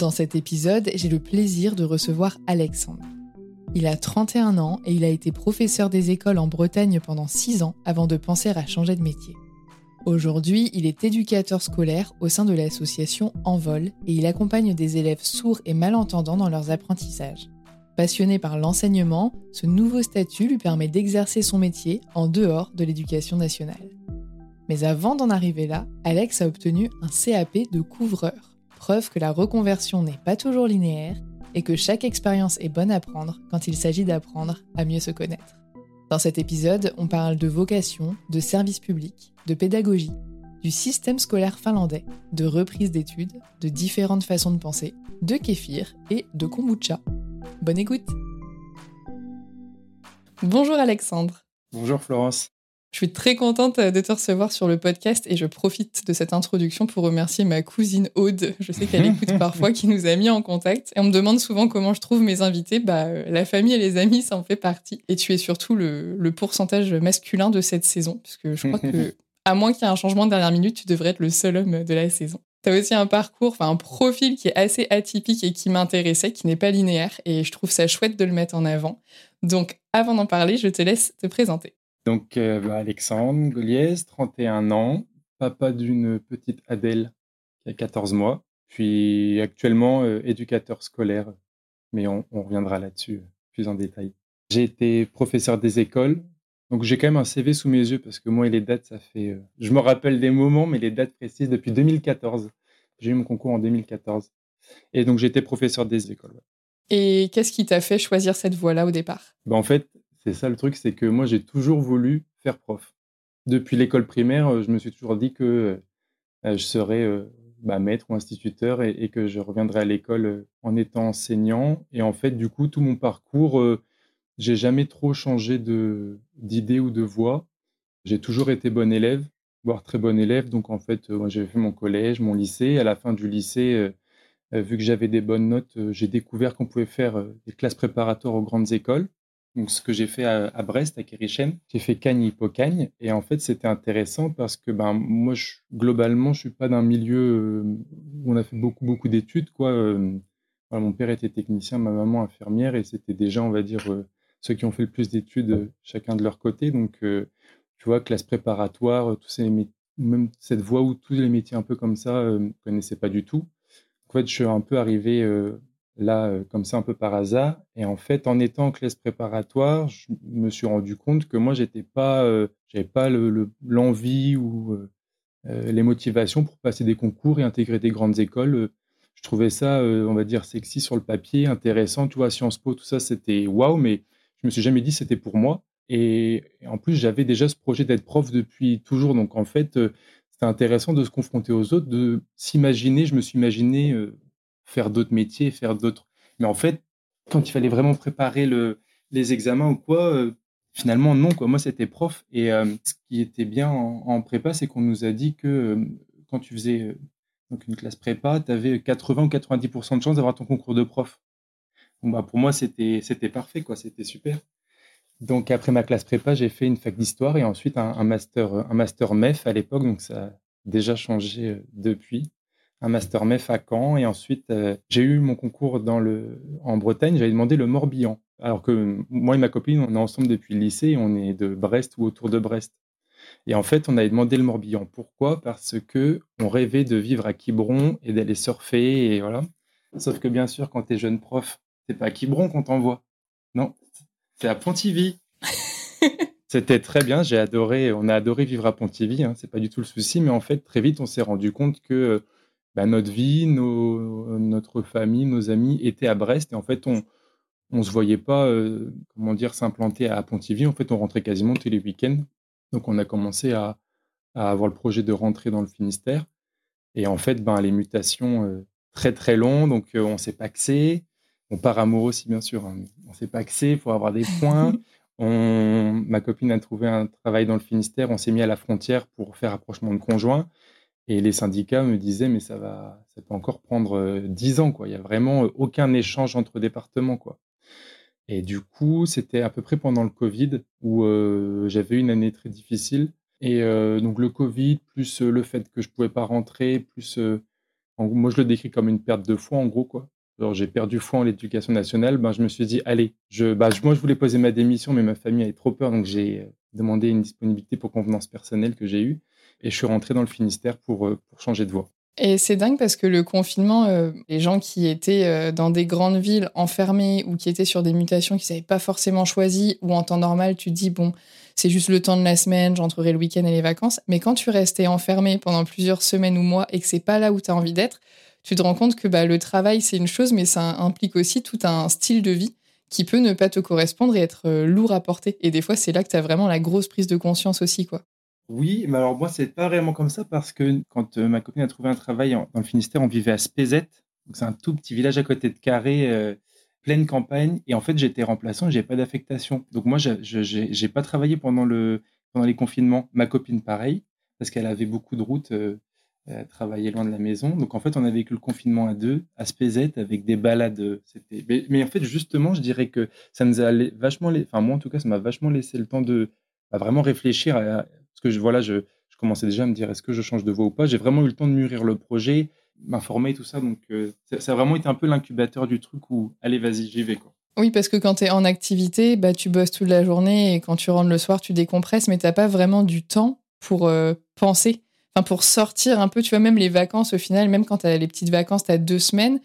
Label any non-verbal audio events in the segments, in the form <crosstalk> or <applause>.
Dans cet épisode, j'ai le plaisir de recevoir Alexandre. Il a 31 ans et il a été professeur des écoles en Bretagne pendant 6 ans avant de penser à changer de métier. Aujourd'hui, il est éducateur scolaire au sein de l'association Envol et il accompagne des élèves sourds et malentendants dans leurs apprentissages. Passionné par l'enseignement, ce nouveau statut lui permet d'exercer son métier en dehors de l'éducation nationale. Mais avant d'en arriver là, Alex a obtenu un CAP de couvreur preuve que la reconversion n'est pas toujours linéaire et que chaque expérience est bonne à prendre quand il s'agit d'apprendre à mieux se connaître. Dans cet épisode, on parle de vocation, de service public, de pédagogie, du système scolaire finlandais, de reprise d'études, de différentes façons de penser, de kéfir et de kombucha. Bonne écoute Bonjour Alexandre. Bonjour Florence. Je suis très contente euh, de te recevoir sur le podcast et je profite de cette introduction pour remercier ma cousine Aude. Je sais qu'elle <laughs> écoute parfois, qui nous a mis en contact. Et on me demande souvent comment je trouve mes invités. Bah, euh, la famille et les amis, ça en fait partie. Et tu es surtout le, pourcentage masculin de cette saison, puisque je crois <laughs> que, à moins qu'il y ait un changement de dernière minute, tu devrais être le seul homme de la saison. Tu as aussi un parcours, enfin un profil qui est assez atypique et qui m'intéressait, qui n'est pas linéaire, et je trouve ça chouette de le mettre en avant. Donc, avant d'en parler, je te laisse te présenter. Donc, euh, bah, Alexandre Goliez, 31 ans, papa d'une petite Adèle qui a 14 mois, puis actuellement euh, éducateur scolaire, mais on, reviendra là-dessus euh, plus en détail. J'ai été professeur des écoles, donc j'ai quand même un CV sous mes yeux parce que moi et les dates, ça fait. je me rappelle des moments, mais les dates précises depuis 2014. J'ai eu mon concours en 2014. Et donc été professeur des écoles. Et qu'est-ce qui t'a fait choisir cette voie-là au départ? Bah, En fait, c'est ça le truc, c'est que moi, j'ai toujours voulu faire prof. Depuis l'école primaire, euh, je me suis toujours dit que euh, je serais euh, bah, maître ou instituteur et, que je reviendrais à l'école en étant enseignant. Et en fait, du coup, tout mon parcours, j'ai jamais trop changé d'idée ou de voie. J'ai toujours été bon élève, voire très bon élève. Donc, en fait, j'ai fait mon collège, mon lycée. À la fin du lycée, vu que j'avais des bonnes notes, j'ai découvert qu'on pouvait faire des classes préparatoires aux grandes écoles. Donc, ce que j'ai fait à, Brest, à Kérichen, j'ai fait Cagne Hippocagne. Et en fait, c'était intéressant parce que ben, moi, globalement, je suis pas d'un milieu euh, où on a fait beaucoup, beaucoup d'études. quoi. Euh, mon père était technicien, ma maman infirmière, et c'était déjà, on va dire, euh, ceux qui ont fait le plus d'études, chacun de leur côté. Donc, tu vois, classe préparatoire, tous ces même cette voie où tous les métiers un peu comme ça, ne connaissais pas du tout. En fait, je suis un peu arrivé là, euh, comme ça, un peu par hasard. Et en fait, en étant en classe préparatoire, je me suis rendu compte que moi, j'étais pas, euh, j'avais pas l'envie ou euh, les motivations pour passer des concours et intégrer des grandes écoles. Je trouvais ça, on va dire, sexy sur le papier, intéressant. Tu vois, Sciences Po, tout ça, c'était waouh, mais je me suis jamais dit c'était pour moi. Et, en plus, j'avais déjà ce projet d'être prof depuis toujours. Donc, en fait, c'était intéressant de se confronter aux autres, de s'imaginer. Je me suis imaginé faire d'autres métiers, faire d'autres. Mais en fait, quand il fallait vraiment préparer le, les examens ou quoi, euh, finalement, non. Moi, c'était prof. Et euh, ce qui était bien en, prépa, c'est qu'on nous a dit que euh, quand tu faisais une classe prépa, tu avais 80 ou 90% de chances d'avoir ton concours de prof. Bah, pour moi, c'était, c'était parfait, quoi. C'était super. Donc, après ma classe prépa, j'ai fait une fac d'histoire et ensuite un, un, master, un master MEF à l'époque. Donc, ça a déjà changé depuis un master MEF à Caen. Et ensuite, euh, j'ai eu mon concours dans le, en Bretagne. J'avais demandé le Morbihan. Alors que moi et ma copine, on est ensemble depuis le lycée. on est de Brest ou autour de Brest. Et en fait, on avait demandé le Morbihan. Pourquoi? Parce que on rêvait de vivre à Quiberon et d'aller surfer. Et voilà. Sauf que bien sûr, quand tu es jeune prof, c'est pas à Quiberon qu'on t'envoie. Non, c'est à Pontivy. <laughs> C'était très bien, j'ai adoré, on a adoré vivre à Pontivy, hein, c'est pas du tout le souci, mais en fait, très vite, on s'est rendu compte que bah, notre vie, notre famille, nos amis étaient à Brest et en fait, on ne se voyait pas, euh, comment dire, s'implanter à Pontivy. En fait, on rentrait quasiment tous les week-ends. Donc, on a commencé à, avoir le projet de rentrer dans le Finistère. Et en fait, ben, les mutations euh, très très longues, donc euh, on s'est paxé. On part amoureux aussi, bien sûr. Hein. On s'est paxé pour avoir des points. <laughs> On, ma copine a trouvé un travail dans le Finistère. On s'est mis à la frontière pour faire rapprochement de conjoints. Et les syndicats me disaient, mais ça va, ça peut encore prendre dix ans, quoi. Il y a vraiment aucun échange entre départements, quoi. Et du coup, c'était à peu près pendant le Covid où j'avais une année très difficile. Et donc le Covid, plus le fait que je pouvais pas rentrer, plus moi je le décris comme une perte de foi en gros quoi. j'ai perdu foi en l'éducation nationale. Ben je me suis dit allez, je, bah, moi je voulais poser ma démission, mais ma famille avait trop peur, donc j'ai demandé une disponibilité pour convenance personnelle que j'ai eue et je suis rentré dans le Finistère pour, euh, pour changer de voie. Et c'est dingue parce que le confinement, euh, les gens qui étaient euh, dans des grandes villes enfermés ou qui étaient sur des mutations qu'ils n'avaient pas forcément choisies, ou en temps normal, tu te dis, bon, c'est juste le temps de la semaine, j'entrerai le week-end et les vacances. Mais quand tu restais enfermé pendant plusieurs semaines ou mois et que c'est pas là où tu as envie d'être, tu te rends compte que bah, le travail, c'est une chose, mais ça implique aussi tout un style de vie qui peut ne pas te correspondre et être lourd à porter. Et des fois, c'est là que tu as vraiment la grosse prise de conscience aussi, quoi. Oui, mais alors moi, c'est pas vraiment comme ça parce que quand euh, ma copine a trouvé un travail dans le Finistère, on vivait à Spézet. c'est un tout petit village à côté de Carré, euh, pleine campagne. Et en fait, j'étais remplaçant et j'ai pas d'affectation. Donc moi, je n'ai pas travaillé pendant, le, pendant les confinements. Ma copine, pareil, parce qu'elle avait beaucoup de routes, euh, travaillait loin de la maison. Donc en fait, on a vécu le confinement à deux, à Spézet, avec des balades. C'était... Mais, en fait, justement, je dirais que ça nous a vachement... Enfin, moi, en tout cas, ça m'a vachement laissé le temps de vraiment réfléchir à parce que je, voilà, je, commençais déjà à me dire est-ce que je change de voie ou pas? J'ai vraiment eu le temps de mûrir le projet, m'informer, tout ça. Donc, euh, ça, a vraiment été un peu l'incubateur du truc où, allez, vas-y, j'y vais. Quoi. Oui, parce que quand tu es en activité, bah, tu bosses toute la journée et quand tu rentres le soir, tu décompresses, mais tu n'as pas vraiment du temps pour euh, penser, enfin, pour sortir un peu. Tu vois, même les vacances, au final, même quand tu as les petites vacances, tu as deux semaines.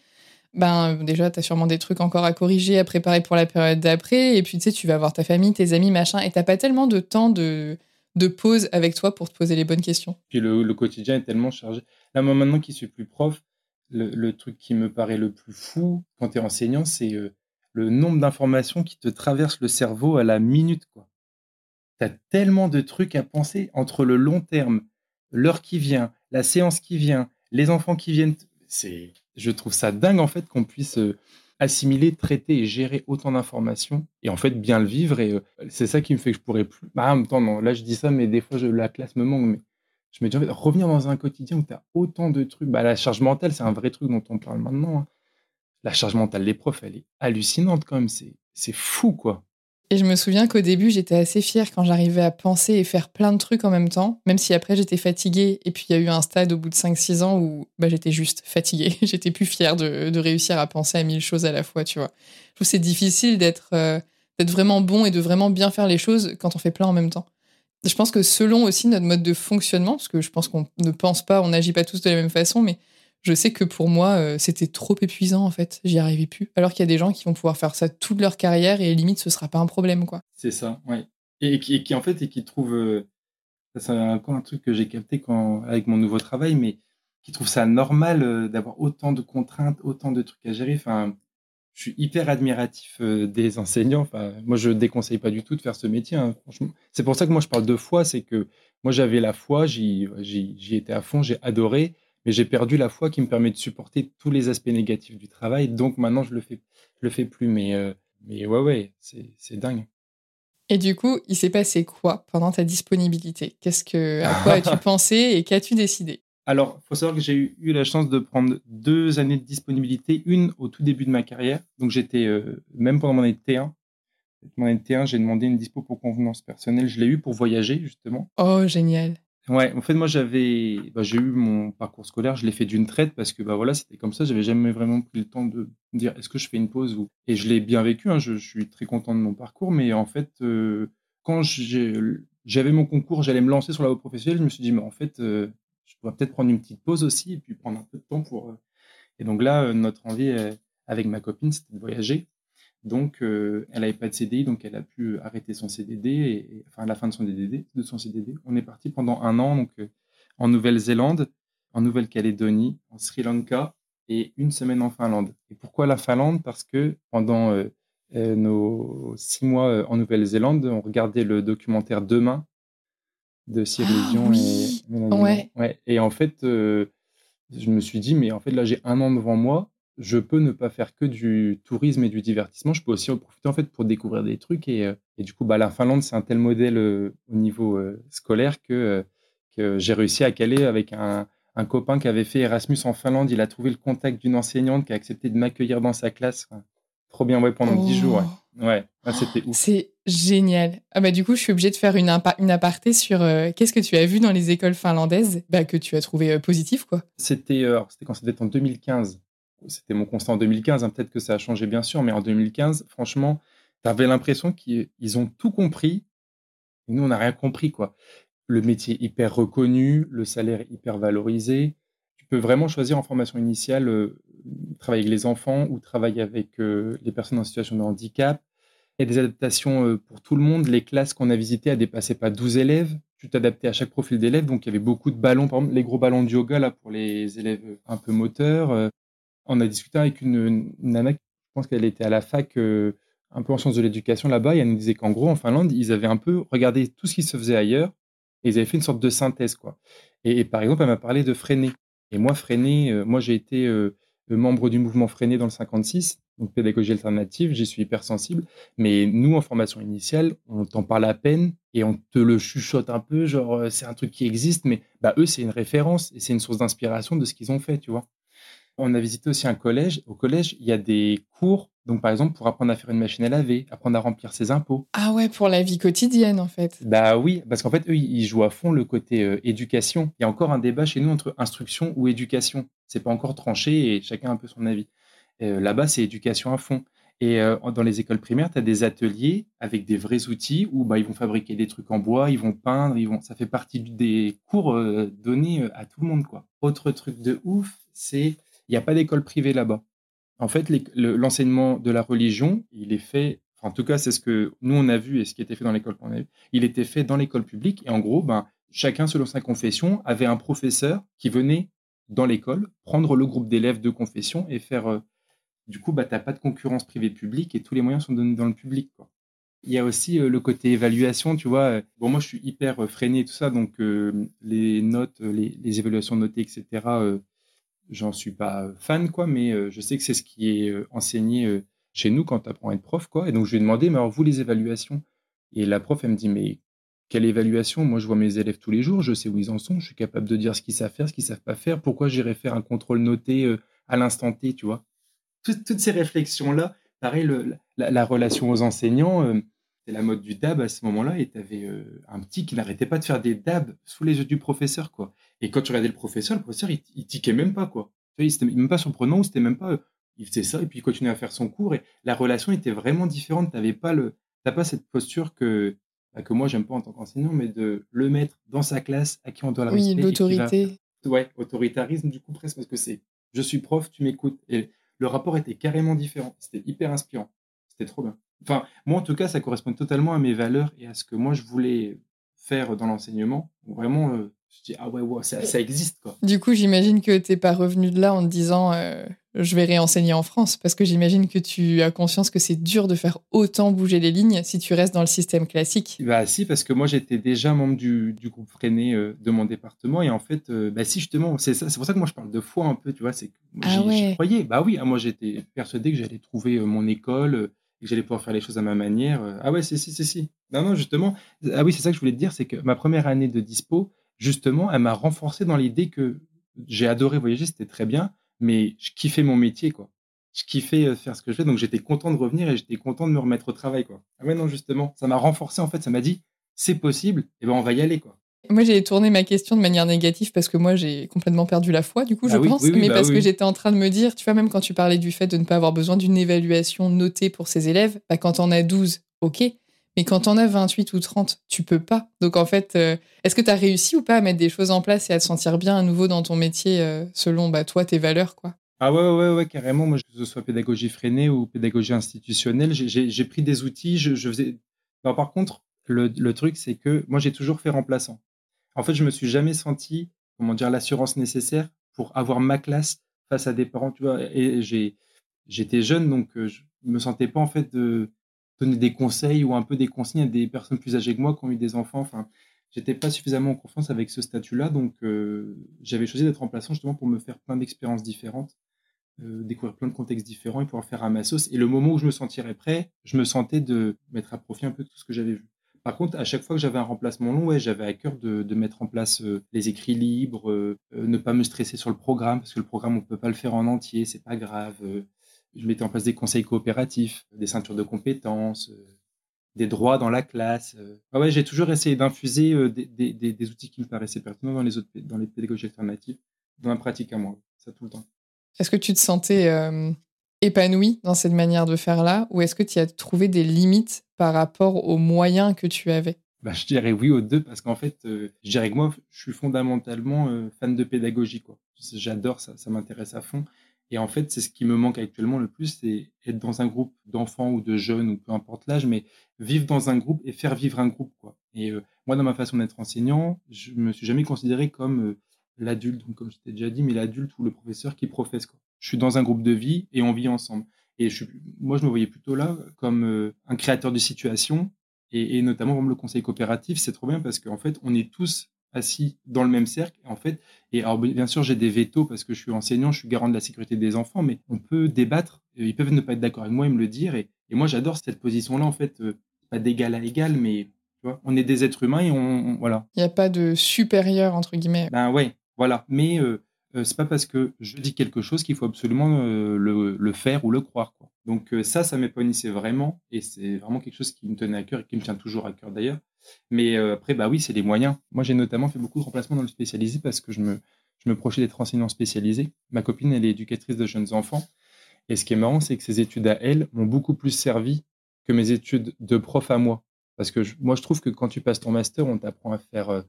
Ben, déjà, tu as sûrement des trucs encore à corriger, à préparer pour la période d'après. Et puis, tu sais, tu vas voir ta famille, tes amis, machin. Et t'as pas tellement de temps de, de pause avec toi pour te poser les bonnes questions. Puis le, quotidien est tellement chargé. Là, moi, maintenant qui suis plus prof, le, truc qui me paraît le plus fou quand tu es enseignant, c'est euh, le nombre d'informations qui te traversent le cerveau à la minute. Tu as tellement de trucs à penser entre le long terme, l'heure qui vient, la séance qui vient, les enfants qui viennent. C'est, je trouve ça dingue en fait qu'on puisse euh, assimiler, traiter et gérer autant d'informations et en fait bien le vivre. Et euh, c'est ça qui me fait que je pourrais plus. Bah, en même temps, non, là je dis ça, mais des fois la classe me manque. Mais je me dis en fait, revenir dans un quotidien où tu as autant de trucs. Bah, la charge mentale, c'est un vrai truc dont on parle maintenant. Hein. La charge mentale des profs, elle est hallucinante quand même. C'est fou quoi. Et je me souviens qu'au début, j'étais assez fière quand j'arrivais à penser et faire plein de trucs en même temps, même si après j'étais fatiguée. Et puis il y a eu un stade au bout de 5-6 ans où bah, j'étais juste fatiguée. <laughs> j'étais plus fière de, réussir à penser à mille choses à la fois, tu vois. Je trouve c'est difficile d'être euh, d'être vraiment bon et de vraiment bien faire les choses quand on fait plein en même temps. Je pense que selon aussi notre mode de fonctionnement, parce que je pense qu'on ne pense pas, on n'agit pas tous de la même façon, mais je sais que pour moi, euh, c'était trop épuisant en fait. J'y arrivais plus. Alors qu'il y a des gens qui vont pouvoir faire ça toute leur carrière et limite, ce sera pas un problème, quoi. C'est ça, ouais. Et, qui, en fait, et qui trouve, euh, c'est un truc que j'ai capté quand, avec mon nouveau travail, mais qui trouve ça normal euh, d'avoir autant de contraintes, autant de trucs à gérer. Enfin, je suis hyper admiratif des enseignants. Enfin, moi, je déconseille pas du tout de faire ce métier. Hein, c'est pour ça que moi je parle de foi, c'est que moi j'avais la foi, j'y étais à fond, j'ai adoré mais j'ai perdu la foi qui me permet de supporter tous les aspects négatifs du travail. Donc maintenant, je le fais, je le fais plus. Mais, euh, mais ouais, ouais, c'est dingue. Et du coup, il s'est passé quoi pendant ta disponibilité? Qu'est-ce que, à quoi as-tu <laughs> pensé et qu'as-tu décidé? Alors, il faut savoir que j'ai eu, eu, la chance de prendre deux années de disponibilité, une au tout début de ma carrière. Donc j'étais, euh, même pendant mon année de T1, mon année de T1, j'ai demandé une dispo pour convenance personnelle. Je l'ai eu pour voyager, justement. Oh, génial. Ouais, en fait, moi, j'avais, bah, j'ai eu mon parcours scolaire, je l'ai fait d'une traite parce que, bah voilà, c'était comme ça. J'avais jamais vraiment pris le temps de dire est-ce que je fais une pause ou. Et je l'ai bien vécu. Hein, je, suis très content de mon parcours, mais en fait, euh, quand j'avais mon concours, j'allais me lancer sur la voie professionnelle, je me suis dit, mais en fait, euh, je pourrais peut-être prendre une petite pause aussi et puis prendre un peu de temps pour. Euh, et donc là, notre envie avec ma copine, c'était de voyager. Donc, euh, elle n'avait pas de CDI, donc elle a pu arrêter son CDD, et, enfin à la fin de son CDD, de son CDD. On est parti pendant un an, donc euh, en Nouvelle-Zélande, en Nouvelle-Calédonie, en Sri Lanka et une semaine en Finlande. Et pourquoi la Finlande? Parce que pendant euh, nos six mois en Nouvelle-Zélande, on regardait le documentaire Demain de Cyril ah Dion et Ouais. ouais. Et en fait, je me suis dit, mais en fait là j'ai un an devant moi je peux ne pas faire que du tourisme et du divertissement. Je peux aussi en profiter en fait pour découvrir des trucs. Et, euh, du coup, bah, la Finlande, c'est un tel modèle euh, au niveau euh, scolaire que, que j'ai réussi à caler avec un, un, copain qui avait fait Erasmus en Finlande. Il a trouvé le contact d'une enseignante qui a accepté de m'accueillir dans sa classe. trop bien, ouais, pendant dix jours. Ouais, ouais c'était ouf. C'est génial. Ah bah, du coup, je suis obligée de faire une, une aparté sur qu'est-ce que tu as vu dans les écoles finlandaises bah, que tu as trouvé positif, quoi. C'était quand? C'était en 2015 c'était mon constat en 2015, hein, peut-être que ça a changé bien sûr, mais en 2015, franchement, tu avais l'impression qu'ils ont tout compris, et nous, on n'a rien compris. quoi. Le métier hyper reconnu, le salaire hyper valorisé. Tu peux vraiment choisir en formation initiale, euh, travailler avec les enfants ou travailler avec euh, les personnes en situation de handicap. Il y a des adaptations euh, pour tout le monde. Les classes qu'on a visitées, elles dépassaient pas 12 élèves. Tu t'adaptais à chaque profil d'élève. Donc, il y avait beaucoup de ballons, par exemple, les gros ballons de yoga là, pour les élèves un peu moteurs on a discuté avec une, nana, je pense qu'elle était à la fac, euh, un peu en sciences de l'éducation là-bas, et elle nous disait qu'en gros, en Finlande, ils avaient un peu regardé tout ce qui se faisait ailleurs, et ils avaient fait une sorte de synthèse, quoi. Et, par exemple, elle m'a parlé de Freinet. Et moi, Freinet, euh, moi, j'ai été euh, membre du mouvement Freinet dans le 56, donc pédagogie alternative, j'y suis hypersensible. Mais nous, en formation initiale, on t'en parle à peine et on te le chuchote un peu, genre c'est un truc qui existe, mais bah, eux, c'est une référence et c'est une source d'inspiration de ce qu'ils ont fait, tu vois. On a visité aussi un collège. Au collège, il y a des cours, donc par exemple pour apprendre à faire une machine à laver, apprendre à remplir ses impôts. Ah ouais, pour la vie quotidienne en fait. Bah oui, parce qu'en fait, eux, ils jouent à fond le côté euh, éducation. Il y a encore un débat chez nous entre instruction ou éducation. C'est pas encore tranché et chacun a un peu son avis. Euh, là-bas, c'est éducation à fond. Et euh, dans les écoles primaires, tu as des ateliers avec des vrais outils où bah, ils vont fabriquer des trucs en bois, ils vont peindre, ils vont... ça fait partie des cours donnés à tout le monde. quoi. Autre truc de ouf, c'est il n'y a pas d'école privée là-bas. En fait, l'enseignement de la religion, il est fait, en tout cas, c'est ce que nous, on a vu et ce qui était fait dans l'école qu'on a vu, il était fait dans l'école publique. Et en gros, ben, chacun, selon sa confession, avait un professeur qui venait dans l'école prendre le groupe d'élèves de confession et faire. Euh, du coup, bah, tu n'as pas de concurrence privée-publique et tous les moyens sont donnés dans le public. Il y a aussi euh, le côté évaluation, tu vois. Bon, moi, je suis hyper euh, freiné et tout ça, donc les notes, les, évaluations notées, etc., j'en suis pas fan, quoi, mais euh, je sais que c'est ce qui est euh, enseigné euh, chez nous quand tu apprends à être prof, quoi. Et donc, je lui ai demandé, mais alors, vous, les évaluations? Et la prof, elle me dit, mais quelle évaluation? Moi, je vois mes élèves tous les jours, je sais où ils en sont, je suis capable de dire ce qu'ils savent faire, ce qu'ils savent pas faire. Pourquoi j'irais faire un contrôle noté à l'instant T, tu vois? Toutes, ces réflexions-là, pareil, la, relation aux enseignants, la mode du dab à ce moment-là, et tu avais un petit qui n'arrêtait pas de faire des dabs sous les yeux du professeur, quoi. Et quand tu regardais le professeur, le professeur, il, il tiquait même pas, quoi. Tu vois, c'était même pas surprenant, c'était même pas. Il faisait ça, et puis il continuait à faire son cours, et la relation était vraiment différente. Tu pas, le, pas cette posture que, bah, que moi, j'aime pas en tant qu'enseignant, mais de le mettre dans sa classe, à qui on doit le Oui, l'autorité. Ouais, autoritarisme, du coup, presque, parce que c'est je suis prof, tu m'écoutes. Et le rapport était carrément différent. C'était hyper inspirant. C'était trop bien. Enfin, moi, en tout cas, ça correspond totalement à mes valeurs et à ce que moi, je voulais faire dans l'enseignement. Vraiment, euh, je dis, ah ouais, ouais ça, ça, existe. Quoi. Du coup, j'imagine que tu n'es pas revenu de là en te disant, euh, je vais réenseigner en France, parce que j'imagine que tu as conscience que c'est dur de faire autant bouger les lignes si tu restes dans le système classique. Bah si, parce que moi, j'étais déjà membre du, du groupe Freiné euh, de mon département, et en fait, bah si, justement, c'est c'est pour ça que moi, je parle de foi un peu, tu vois, c'est que ah j'y croyais. Bah oui, ah, moi, j'étais persuadé que j'allais trouver mon école, que j'allais pouvoir faire les choses à ma manière. Euh, ah ouais, c'est si, si, si. Non, non, justement. Ah oui, c'est ça que je voulais te dire, c'est que ma première année de dispo, justement, elle m'a renforcé dans l'idée que j'ai adoré voyager, c'était très bien, mais je kiffais mon métier, quoi. Je kiffais euh, faire ce que je fais, donc j'étais content de revenir et j'étais content de me remettre au travail, quoi. Ah ouais, non, justement, ça m'a renforcé, en fait, ça m'a dit, c'est possible, et ben on va y aller. Moi, j'ai tourné ma question de manière négative parce que moi, j'ai complètement perdu la foi, du coup, je bah pense, mais bah parce que j'étais en train de me dire, tu vois, même quand tu parlais du fait de ne pas avoir besoin d'une évaluation notée pour ses élèves, bah, quand on a 12, ok, mais quand on a 28 ou 30, tu peux pas. Donc, en fait, euh, est-ce que tu as réussi ou pas à mettre des choses en place et à te sentir bien à nouveau dans ton métier euh, selon bah, toi, tes valeurs, quoi? Ah ouais, ouais, ouais, carrément. Moi, que ce soit pédagogie freinée ou pédagogie institutionnelle, j'ai pris des outils. Je, faisais. par contre, le, le truc, c'est que moi, j'ai toujours fait remplaçant. En fait, je me suis jamais senti, comment dire, l'assurance nécessaire pour avoir ma classe face à des parents, tu vois. Et j'étais jeune, donc euh, je me sentais pas en fait de donner des conseils ou un peu des consignes à des personnes plus âgées que moi qui ont eu des enfants. Enfin, j'étais pas suffisamment en confiance avec ce statut-là, donc euh, j'avais choisi d'être remplaçant justement pour me faire plein d'expériences différentes, euh, découvrir plein de contextes différents et pouvoir faire à ma sauce. Et le moment où je me sentirais prêt, je me sentais de mettre à profit un peu tout ce que j'avais vu. Par contre, à chaque fois que j'avais un remplacement long, ouais, j'avais à cœur de, mettre en place euh, les écrits libres, euh, euh, ne pas me stresser sur le programme, parce que le programme, on ne peut pas le faire en entier, c'est pas grave. je mettais en place des conseils coopératifs, des ceintures de compétences, des droits dans la classe. Ah ouais, j'ai toujours essayé d'infuser des, outils qui me paraissaient pertinents dans les, autres, dans les pédagogies alternatives, dans la pratique à moi, ça tout le temps. Est-ce que tu te sentais épanoui dans cette manière de faire là ou est-ce que tu as trouvé des limites par rapport aux moyens que tu avais? Bah, Je dirais oui aux deux parce qu'en fait, euh, je dirais que moi, je suis fondamentalement euh, fan de pédagogie. quoi. J'adore ça, ça m'intéresse à fond. Et en fait, c'est ce qui me manque actuellement le plus, c'est être dans un groupe d'enfants ou de jeunes ou peu importe l'âge, mais vivre dans un groupe et faire vivre un groupe. Quoi. Et euh, moi, dans ma façon d'être enseignant, je me suis jamais considéré comme l'adulte, comme je t'ai déjà dit, mais l'adulte ou le professeur qui professe. Quoi je suis dans un groupe de vie et on vit ensemble. Et je, moi, je me voyais plutôt là comme euh, un créateur de situation et, notamment comme le conseil coopératif. C'est trop bien parce qu'en fait, on est tous assis dans le même cercle. En fait, et alors, bien sûr, j'ai des vétos parce que je suis enseignant, je suis garant de la sécurité des enfants, mais on peut débattre. Ils peuvent ne pas être d'accord avec moi et me le dire. Et, moi, j'adore cette position-là, en fait, euh, pas d'égal à égal, mais tu vois, on est des êtres humains et on, voilà. Il n'y a pas de supérieur entre guillemets. Ben ouais, voilà. Mais euh, euh, c'est pas parce que je dis quelque chose qu'il faut absolument euh, le, faire ou le croire. Donc euh, ça, ça m'épanouissait vraiment et c'est vraiment quelque chose qui me tenait à cœur et qui me tient toujours à cœur d'ailleurs. Mais après, bah oui, c'est les moyens. Moi, j'ai notamment fait beaucoup de remplacements dans le spécialisé parce que je me, je me projetais d'être enseignant spécialisé. Ma copine, elle est éducatrice de jeunes enfants. Et ce qui est marrant, c'est que ses études à elle m'ont beaucoup plus servi que mes études de prof à moi. Parce que moi, je trouve que quand tu passes ton master, on t'apprend à faire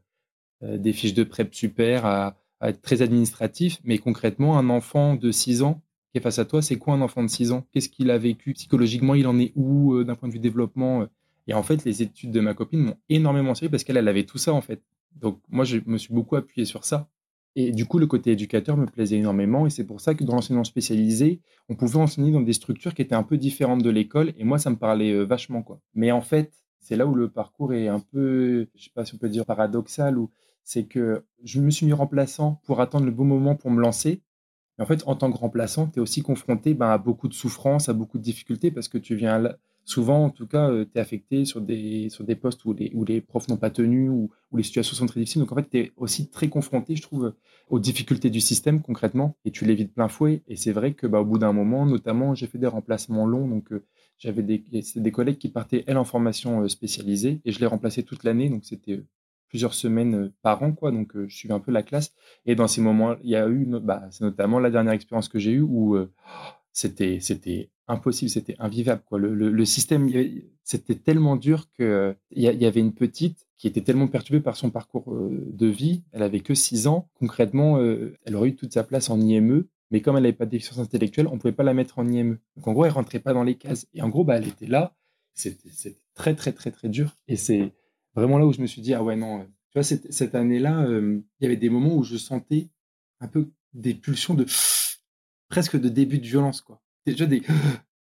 des fiches de prep super, à, à être très administratif, mais concrètement, un enfant de 6 ans qui est face à toi, c'est quoi un enfant de 6 ans? Qu'est-ce qu'il a vécu? Psychologiquement Il en est où euh, d'un point de vue développement euh? Et en fait, les études de ma copine m'ont énormément servi parce qu'elle elle avait tout ça en fait. Donc moi, je me suis beaucoup appuyé sur ça. Et du coup, le côté éducateur me plaisait énormément. Et c'est pour ça que dans l'enseignement spécialisé, on pouvait enseigner dans des structures qui étaient un peu différentes de l'école. Et moi, ça me parlait euh, vachement. quoi. Mais en fait, c'est là où le parcours est un peu, je sais pas si on peut dire paradoxal, ou c'est que je me suis mis remplaçant pour attendre le bon moment pour me lancer. En fait, en tant que remplaçant, tu es aussi confronté ben, à beaucoup de souffrances, à beaucoup de difficultés, parce que tu viens souvent, en tout cas, euh, tu es affecté sur des, sur des postes où les, où profs n'ont pas tenu, ou où les situations sont très difficiles. Donc en fait, tu es aussi très confronté, je trouve, aux difficultés du système concrètement, et tu les vis de plein fouet. Et c'est vrai que bah, au bout d'un moment, notamment, j'ai fait des remplacements longs, donc euh, j'avais des, des collègues qui partaient, elles, en formation spécialisée, et je les remplaçais toute l'année, donc c'était plusieurs semaines par an, quoi. Donc, je suivais un peu la classe. Et dans ces moments, il y a eu, bah, c'est notamment la dernière expérience que j'ai eue où c'était, c'était impossible, c'était invivable, quoi. Le, le, système, c'était tellement dur que il y, avait une petite qui était tellement perturbée par son parcours de vie. Elle avait que 6 ans. Concrètement, elle aurait eu toute sa place en IME. Mais comme elle n'avait pas de déficience intellectuelle, on ne pouvait pas la mettre en IME. Donc en gros, elle rentrait pas dans les cases. Et en gros, bah, elle était là. C'était très, très, très, très dur. Et c'est vraiment là où je me suis dit, ah ouais, non. Euh, tu vois, cette, cette année-là, euh, il y avait des moments où je sentais un peu des pulsions de <gasps> presque de début de violence, quoi. Déjà des. <gasps>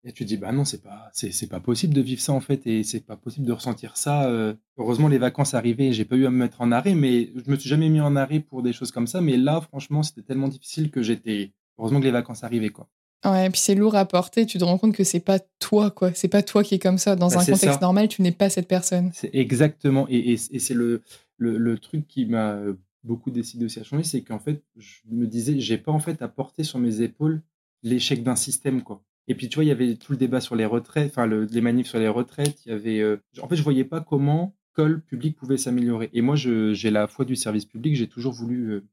Et tu te dis, bah non, c'est pas, c'est, pas possible de vivre ça en fait, et c'est pas possible de ressentir ça. Euh. Heureusement, les vacances arrivaient, j'ai pas eu à me mettre en arrêt, mais je me suis jamais mis en arrêt pour des choses comme ça. Mais là, franchement, c'était tellement difficile que j'étais, Heureusement que les vacances arrivaient, quoi. Ouais, et puis c'est lourd à porter, tu te rends compte que c'est pas toi, quoi. C'est pas toi qui es comme ça. Dans bah, un contexte normal, tu n'es pas cette personne. C'est exactement. Et, c'est le, le, truc qui m'a beaucoup décidé aussi à changer, c'est qu'en fait, je me disais, j'ai pas en fait à porter sur mes épaules l'échec d'un système, quoi. Et puis, tu vois, il y avait tout le débat sur les retraites, enfin, les manifs sur les retraites. Il y avait. Euh, en fait, je voyais pas comment l'école publique pouvait s'améliorer. Et moi, j'ai la foi du service public. J'ai toujours voulu euh,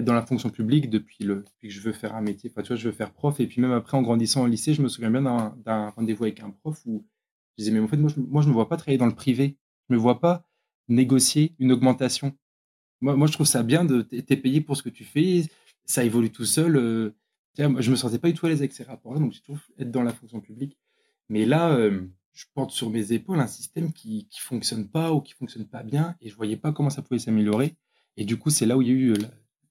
dans la fonction publique depuis, le, depuis que je veux faire un métier. Enfin, tu je veux faire prof. Et puis même après, en grandissant au lycée, je me souviens bien d'un rendez-vous avec un prof où je disais, mais en fait, moi, je, moi, je ne me vois pas travailler dans le privé. Je ne me vois pas négocier une augmentation. Moi, moi je trouve ça bien de t'es payé pour ce que tu fais. Ça évolue tout seul. Euh, je me sentais pas du tout à l'aise avec ces rapports-là. Donc, j'ai toujours être dans la fonction publique. Mais là, euh, je porte sur mes épaules un système qui ne fonctionne pas ou qui fonctionne pas bien. Et je voyais pas comment ça pouvait s'améliorer. Et du coup, c'est là où il y a eu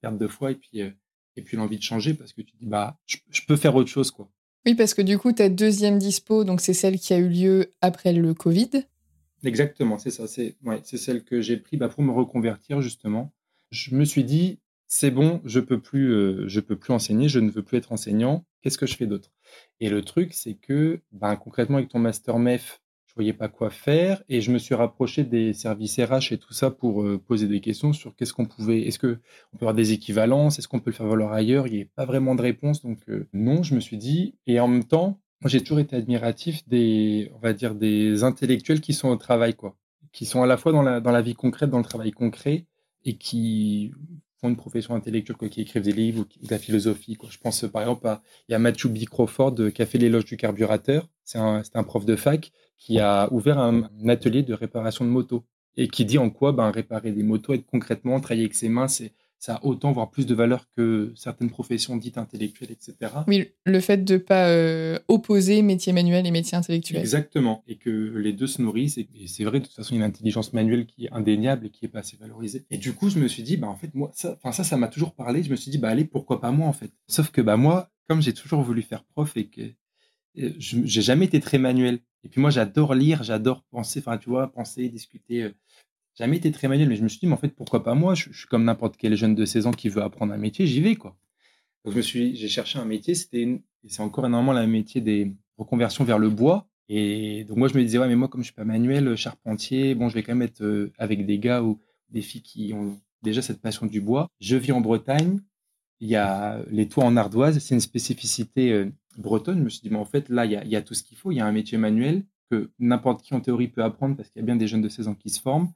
perte de foi et puis, euh, et puis l'envie de changer parce que tu dis, bah, je, peux faire autre chose, quoi. Oui, parce que du coup, ta deuxième dispo, donc c'est celle qui a eu lieu après le Covid. Exactement, c'est ça. C'est ouais, celle que j'ai pris bah, pour me reconvertir, justement. Je me suis dit, c'est bon, je peux plus, euh, je peux plus enseigner, je ne veux plus être enseignant. Qu'est-ce que je fais d'autre? Et le truc, c'est que, bah, concrètement, avec ton master MEF, voyais pas quoi faire et je me suis rapproché des services RH et tout ça pour euh, poser des questions sur qu'est-ce qu'on pouvait, est-ce que on peut avoir des équivalences, est-ce qu'on peut le faire valoir ailleurs? Il n'y a pas vraiment de réponse, donc euh, non, je me suis dit. Et en même temps, j'ai toujours été admiratif des, on va dire des intellectuels qui sont au travail, quoi, qui sont à la fois dans la dans la vie concrète, dans le travail concret et qui font une profession intellectuelle, quoi, qui écrivent des livres ou, de la philosophie. Quoi. Je pense par exemple à il y a Matthew B. Crawford qui a fait l'éloge du carburateur. C'est un, un, prof de fac qui a ouvert un, atelier de réparation de motos et qui dit en quoi ben, réparer des motos, être concrètement, travailler avec ses mains, c'est ça a autant, voire plus de valeur que certaines professions dites intellectuelles, etc. Oui, le fait de ne pas euh, opposer métier manuel et métier intellectuel. Exactement, et que les deux se nourrissent. Et, c'est vrai, de toute façon, il y a une intelligence manuelle qui est indéniable et qui n'est pas assez valorisée. Et du coup, je me suis dit, bah, en fait, moi, ça, ça, ça m'a toujours parlé. Je me suis dit, bah, allez, pourquoi pas moi, en fait? Sauf que bah, moi, comme j'ai toujours voulu faire prof et que j'ai jamais été très manuel. Et puis moi, j'adore lire, j'adore penser, enfin, tu vois, penser, discuter. Euh, jamais été très manuel, mais je me suis dit, mais en fait, pourquoi pas moi? Je, suis comme n'importe quel jeune de 16 ans qui veut apprendre un métier, j'y vais, quoi. Donc, je me suis, j'ai cherché un métier, c'était, c'est encore énormément le métier des reconversions vers le bois. Et donc, moi, je me disais, ouais, mais moi, comme je suis pas manuel, charpentier, bon, je vais quand même être euh, avec des gars ou des filles qui ont déjà cette passion du bois. Je vis en Bretagne. Il y a les toits en ardoise, c'est une spécificité euh, bretonne. Je me suis dit, mais en fait, là, il y a, tout ce qu'il faut. Il y a un métier manuel que n'importe qui en théorie peut apprendre parce qu'il y a bien des jeunes de 16 ans qui se forment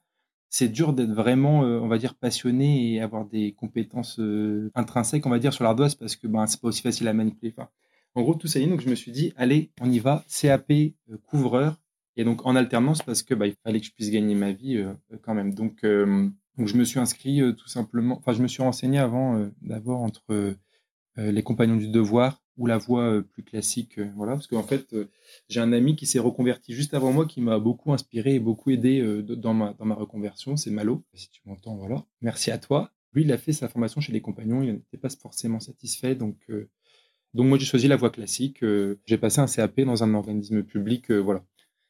c'est dur d'être vraiment, euh, on va dire, passionné et avoir des compétences euh, intrinsèques, on va dire, sur l'ardoise parce que ben, c'est pas aussi facile à manipuler. en gros, tout ça y est. Donc, je me suis dit, allez, on y va, CAP, euh, couvreur. Et donc, en alternance parce que bah, il fallait que je puisse gagner ma vie quand même. Donc, donc, je me suis inscrit tout simplement, enfin, je me suis renseigné avant d'abord entre les compagnons du devoir ou la voie euh, plus classique. Euh, voilà, parce qu'en fait, euh, j'ai un ami qui s'est reconverti juste avant moi, qui m'a beaucoup inspiré et beaucoup aidé dans ma, reconversion. C'est Malo, si tu m'entends, voilà. Merci à toi. Lui, il a fait sa formation chez les compagnons, il n'était pas forcément satisfait, donc, donc moi, j'ai choisi la voie classique. j'ai passé un CAP dans un organisme public, voilà.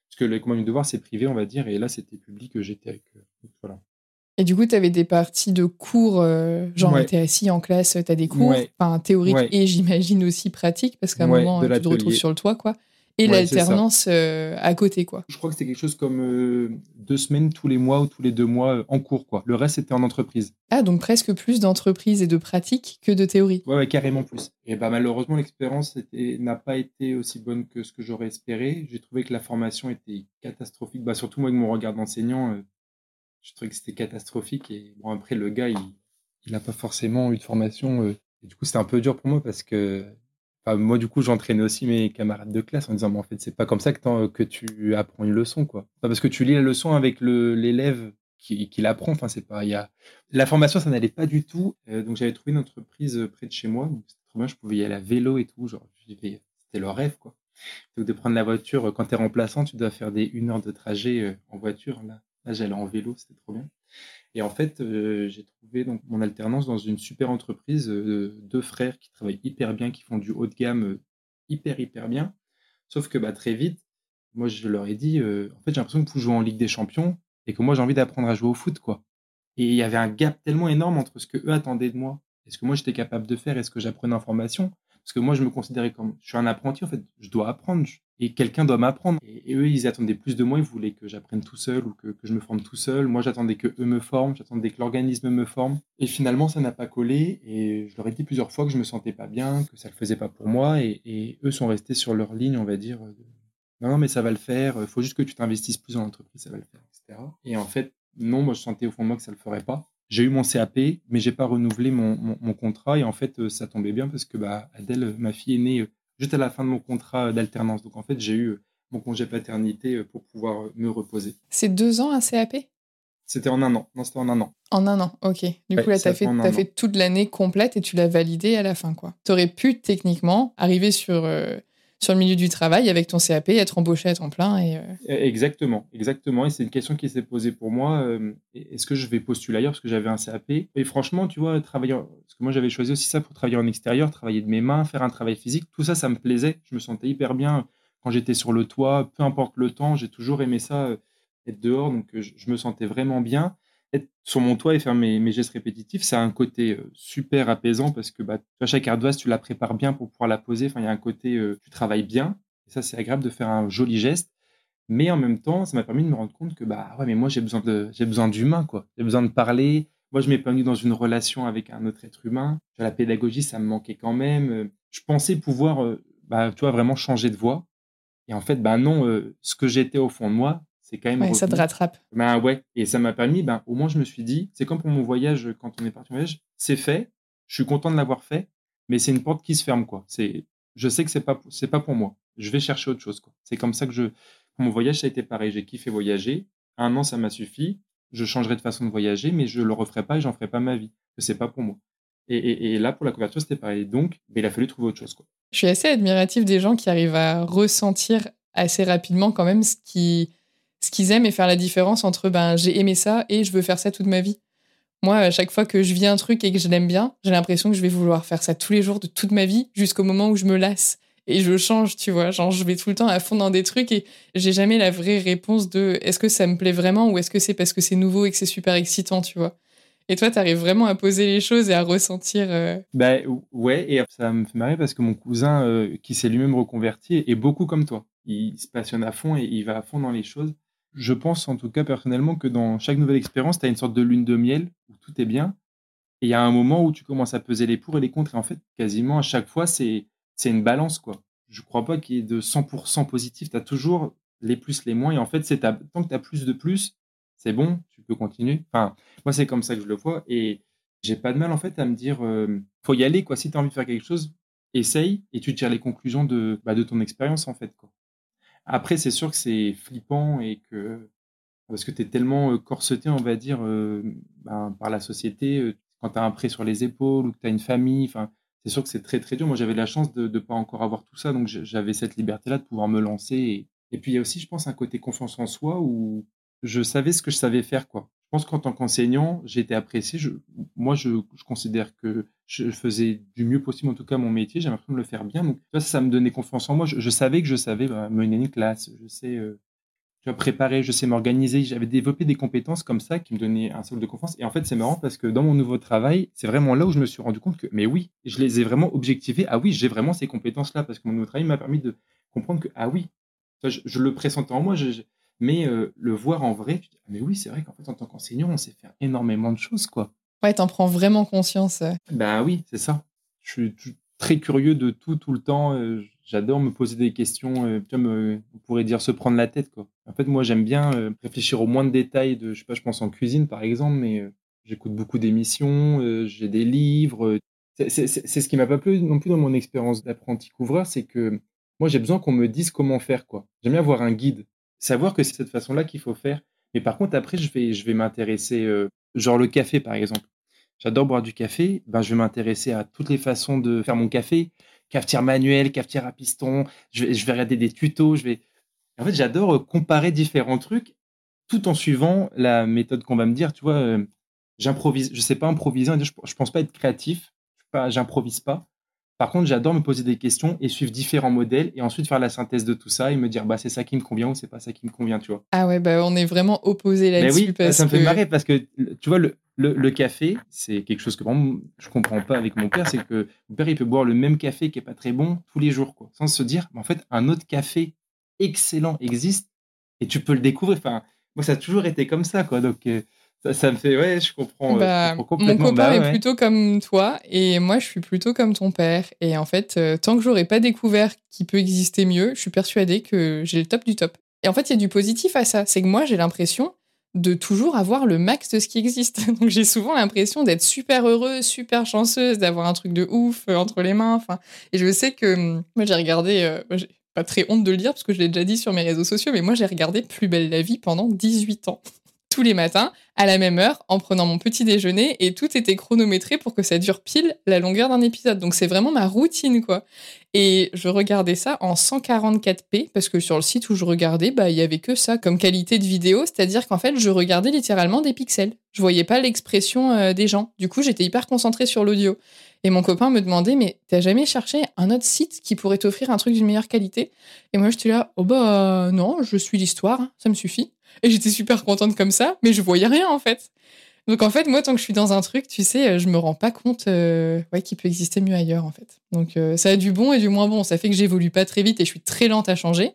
Parce que les compagnons de devoir, c'est privé, on va dire, et là, c'était public, j'étais avec. voilà. Et du coup, tu avais des parties de cours, euh, genre tu es assis en classe, tu as des cours, enfin théoriques et j'imagine aussi pratiques, parce qu'à un moment, tu te retrouves sur le toit, quoi. et l'alternance euh, à côté, quoi. Je crois que c'était quelque chose comme euh, deux semaines tous les mois ou tous les deux mois euh, en cours, quoi. Le reste, c'était en entreprise. Ah, donc presque plus d'entreprise et de pratique que de théorie. Ouais, carrément plus. Et bah, malheureusement, l'expérience n'a pas été aussi bonne que ce que j'aurais espéré. J'ai trouvé que la formation était catastrophique. Bah, surtout moi, avec mon regard d'enseignant, je trouvais que c'était catastrophique. Et bon, après, le gars, il n'a pas forcément eu de formation. et du coup, c'était un peu dur pour moi parce que moi, du coup, j'entraînais aussi mes camarades de classe en disant, mais en fait, c'est pas comme ça que, tu apprends une leçon, quoi. parce que tu lis la leçon avec l'élève qui, qui l'apprend. Enfin, c'est pas, y a la formation, ça n'allait pas du tout. Euh, donc, j'avais trouvé une entreprise euh, près de chez moi. C'était trop bien. Je pouvais y aller à vélo et tout. Genre, c'était le rêve, quoi. Donc, de prendre la voiture, euh, quand tu es remplaçant, tu dois faire des une heure de trajet en voiture. Là, là j'allais en vélo, c'était trop bien. Et en fait, euh, j'ai trouvé donc mon alternance dans une super entreprise de deux frères qui travaillent hyper bien, qui font du haut de gamme euh, hyper, hyper bien. Sauf que bah, très vite, moi, je leur ai dit, euh, en fait, j'ai l'impression que vous jouez en Ligue des Champions et que moi, j'ai envie d'apprendre à jouer au foot, quoi. Et il y avait un gap tellement énorme entre ce que eux attendaient de moi et ce que moi, j'étais capable de faire? Et ce que j'apprenais en formation. Parce que moi, je me considérais comme, je suis un apprenti, en fait, je dois apprendre et quelqu'un doit m'apprendre. Et, eux, ils attendaient plus de moi, ils voulaient que j'apprenne tout seul ou que, je me forme tout seul. Moi, j'attendais que eux me forment, j'attendais que l'organisme me forme. Et finalement, ça n'a pas collé. Et je leur ai dit plusieurs fois que je me sentais pas bien, que ça le faisait pas pour moi. Et, eux sont restés sur leur ligne, on va dire. non, non, mais ça va le faire. Il faut juste que tu t'investisses plus dans l'entreprise, ça va le faire, etc. Et en fait, non, moi, je sentais au fond de moi que ça le ferait pas. J'ai eu mon CAP, mais j'ai pas renouvelé mon, mon, contrat. Et en fait, ça tombait bien parce que bah, Adèle, ma fille, est née juste à la fin de mon contrat d'alternance. Donc en fait, j'ai eu mon congé paternité euh, pour pouvoir euh, me reposer. C'est deux ans un CAP C'était en un an. Non, c'était en un an. En un an, ok. Du coup, là, tu as, fait, as fait toute l'année complète et tu l'as validé à la fin, quoi. Tu aurais pu, techniquement, arriver sur, euh, sur le milieu du travail avec ton CAP, être embauché à temps plein. Et, e, Exactement, exactement. Et c'est une question qui s'est posée pour moi. Est-ce que je vais postuler ailleurs parce que j'avais un CAP Et franchement, tu vois, travailler... Parce que moi, j'avais choisi aussi ça pour travailler en extérieur, travailler de mes mains, faire un travail physique. Tout ça, ça me plaisait. Je me sentais hyper bien quand j'étais sur le toit, peu importe le temps, j'ai toujours aimé ça, euh, être dehors, donc euh, je, me sentais vraiment bien. Être sur mon toit et faire mes, gestes répétitifs, ça a un côté euh, super apaisant parce que bah, chaque ardoise, tu la prépares bien pour pouvoir la poser. Enfin, il y a un côté, tu travailles bien. Et ça, c'est agréable de faire un joli geste. Mais en même temps, ça m'a permis de me rendre compte que bah ouais, mais moi j'ai besoin de j'ai besoin d'humain quoi. J'ai besoin de parler. Moi, je m'épanouis dans une relation avec un autre être humain. La pédagogie, ça me manquait quand même. Je pensais pouvoir, bah, tu vois, vraiment changer de voie. Et en fait, ben non, euh, ce que j'étais au fond de moi, c'est quand même. Ouais, ça te rattrape. Ben ouais. Et ça m'a permis, ben, au moins, je me suis dit, c'est comme pour mon voyage, quand on est parti en voyage, c'est fait, je suis content de l'avoir fait, mais c'est une porte qui se ferme, quoi. C'est, je sais que c'est pas, c'est pas pour moi. Je vais chercher autre chose, quoi. C'est comme ça que je. Pour mon voyage, ça a été pareil. J'ai kiffé voyager. Un an, ça m'a suffi. Je changerai de façon de voyager, mais je le referai pas et j'en ferai pas ma vie. C'est pas pour moi. Et, là, pour la couverture, c'était pareil. Donc, ben, il a fallu trouver autre chose. Quoi. Je suis assez admiratif des gens qui arrivent à ressentir assez rapidement quand même ce qu'ils ce qu'ils aiment et faire la différence entre ben, j'ai aimé ça et je veux faire ça toute ma vie. Moi, à chaque fois que je vis un truc et que je l'aime bien, j'ai l'impression que je vais vouloir faire ça tous les jours de toute ma vie jusqu'au moment où je me lasse et je change, tu vois. Genre, je vais tout le temps à fond dans des trucs et j'ai jamais la vraie réponse de est-ce que ça me plaît vraiment ou est-ce que c'est parce que c'est nouveau et que c'est super excitant, tu vois. Et toi, tu arrives vraiment à poser les choses et à ressentir. Euh... Ben ouais, et ça me fait marrer parce que mon cousin, euh, qui s'est lui-même reconverti, est beaucoup comme toi. Il se passionne à fond et il va à fond dans les choses. Je pense en tout cas personnellement que dans chaque nouvelle expérience, tu as une sorte de lune de miel où tout est bien. Et il y a un moment où tu commences à peser les pour et les contre. Et en fait, quasiment à chaque fois, c'est une balance. quoi. Je crois pas qu'il y ait de 100% positif. Tu as toujours les plus, les moins. Et en fait, c'est tant que tu as plus de plus, c'est bon, tu peux continuer. Enfin, moi, c'est comme ça que je le vois. Et j'ai pas de mal, en fait, à me dire, euh, faut y aller, quoi. Si tu as envie de faire quelque chose, essaye et tu tires les conclusions de, bah, de ton expérience, en fait, quoi. Après, c'est sûr que c'est flippant et que, parce que tu es tellement corseté, on va dire, ben, par la société, quand tu as un prêt sur les épaules ou que tu as une famille, c'est sûr que c'est très, très dur. Moi, j'avais la chance de ne pas encore avoir tout ça, donc j'avais cette liberté-là de pouvoir me lancer. Et, et puis, il y a aussi, je pense, un côté confiance en soi où je savais ce que je savais faire, quoi. Pense qu'en tant qu'enseignant, j'ai été apprécié. Moi, je, considère que je faisais du mieux possible, en tout cas, mon métier. J'avais l'impression de le faire bien. Donc, ça, me donnait confiance en moi. Je, savais que je savais bah, mener une classe. Je sais euh, préparer, je sais m'organiser. J'avais développé des compétences comme ça qui me donnaient un socle de confiance. Et en fait, c'est marrant parce que dans mon nouveau travail, c'est vraiment là où je me suis rendu compte que, mais oui, je les ai vraiment objectivés. Ah oui, j'ai vraiment ces compétences-là parce que mon nouveau travail m'a permis de comprendre que, ah oui, je, le pressentais en moi, mais le voir en vrai, tu dis, ah, mais oui, c'est vrai qu'en fait, en tant qu'enseignant, on sait faire énormément de choses, quoi. Ouais, t'en prends vraiment conscience. Ben oui, c'est ça. Je suis très curieux de tout, tout le temps. J'adore me poser des questions, comme on pourrait dire se prendre la tête, quoi. En fait, moi, j'aime bien réfléchir au moins de détails de, je sais pas, je pense en cuisine, par exemple, mais j'écoute beaucoup d'émissions, j'ai des livres. C'est ce qui m'a pas plu non plus dans mon expérience d'apprenti couvreur, c'est que moi, j'ai besoin qu'on me dise comment faire, quoi. J'aime bien avoir un guide, savoir que c'est cette façon-là qu'il faut faire. Mais par contre, après, je vais, je vais m'intéresser, genre le café, par exemple. J'adore boire du café. Ben, je vais m'intéresser à toutes les façons de faire mon café. Cafetière manuelle, cafetière à piston. Je vais, regarder des tutos. Je vais... En fait, j'adore comparer différents trucs tout en suivant la méthode qu'on va me dire. Tu vois, j'improvise. Je sais pas improviser. Je, je pense pas être créatif. J'improvise pas. Par contre, j'adore me poser des questions et suivre différents modèles et ensuite faire la synthèse de tout ça et me dire bah c'est ça qui me convient ou c'est pas ça qui me convient, tu vois. Ah ouais, bah on est vraiment opposés là-dessus. oui, ça me fait marrer parce que tu vois le, le, café, c'est quelque chose que vraiment, je comprends pas avec mon père, c'est que mon père il peut boire le même café qui est pas très bon tous les jours, quoi, sans se dire en fait un autre café excellent existe et tu peux le découvrir. Enfin, moi ça a toujours été comme ça, quoi. Donc euh, ça, me fait, ouais, je comprends. Bah, mon copain bah est plutôt comme toi et moi, je suis plutôt comme ton père. Et en fait, euh, tant que j'aurais pas découvert qu'il peut exister mieux, je suis persuadée que j'ai le top du top. Et en fait, il y a du positif à ça. C'est que moi, j'ai l'impression de toujours avoir le max de ce qui existe. <laughs> Donc j'ai souvent l'impression d'être super heureuse, super chanceuse, d'avoir un truc de ouf euh, entre les mains. Enfin, et je sais que hum, moi j'ai regardé, euh, pas très honte de le dire parce que je l'ai déjà dit sur mes réseaux sociaux, mais moi j'ai regardé Plus belle la vie pendant 18 ans tous les matins à la même heure en prenant mon petit déjeuner et tout était chronométré pour que ça dure pile la longueur d'un épisode. Donc c'est vraiment ma routine quoi. Et je regardais ça en 144p parce que sur le site où je regardais, bah il y avait que ça comme qualité de vidéo, c'est-à-dire qu'en fait, je regardais littéralement des pixels. Je voyais pas l'expression euh, des gens. Du coup, j'étais hyper concentrée sur l'audio. Et mon copain me demandait, mais t'as jamais cherché un autre site qui pourrait t'offrir un truc d'une meilleure qualité? Et moi, j'étais là, oh bah non, je suis l'histoire, hein, ça me suffit. Et j'étais super contente comme ça, mais je voyais rien en fait. Donc en fait, moi, tant que je suis dans un truc, tu sais, je me rends pas compte euh, ouais, qu'il peut exister mieux ailleurs en fait. Donc euh, ça a du bon et du moins bon. Ça fait que j'évolue pas très vite et je suis très lente à changer.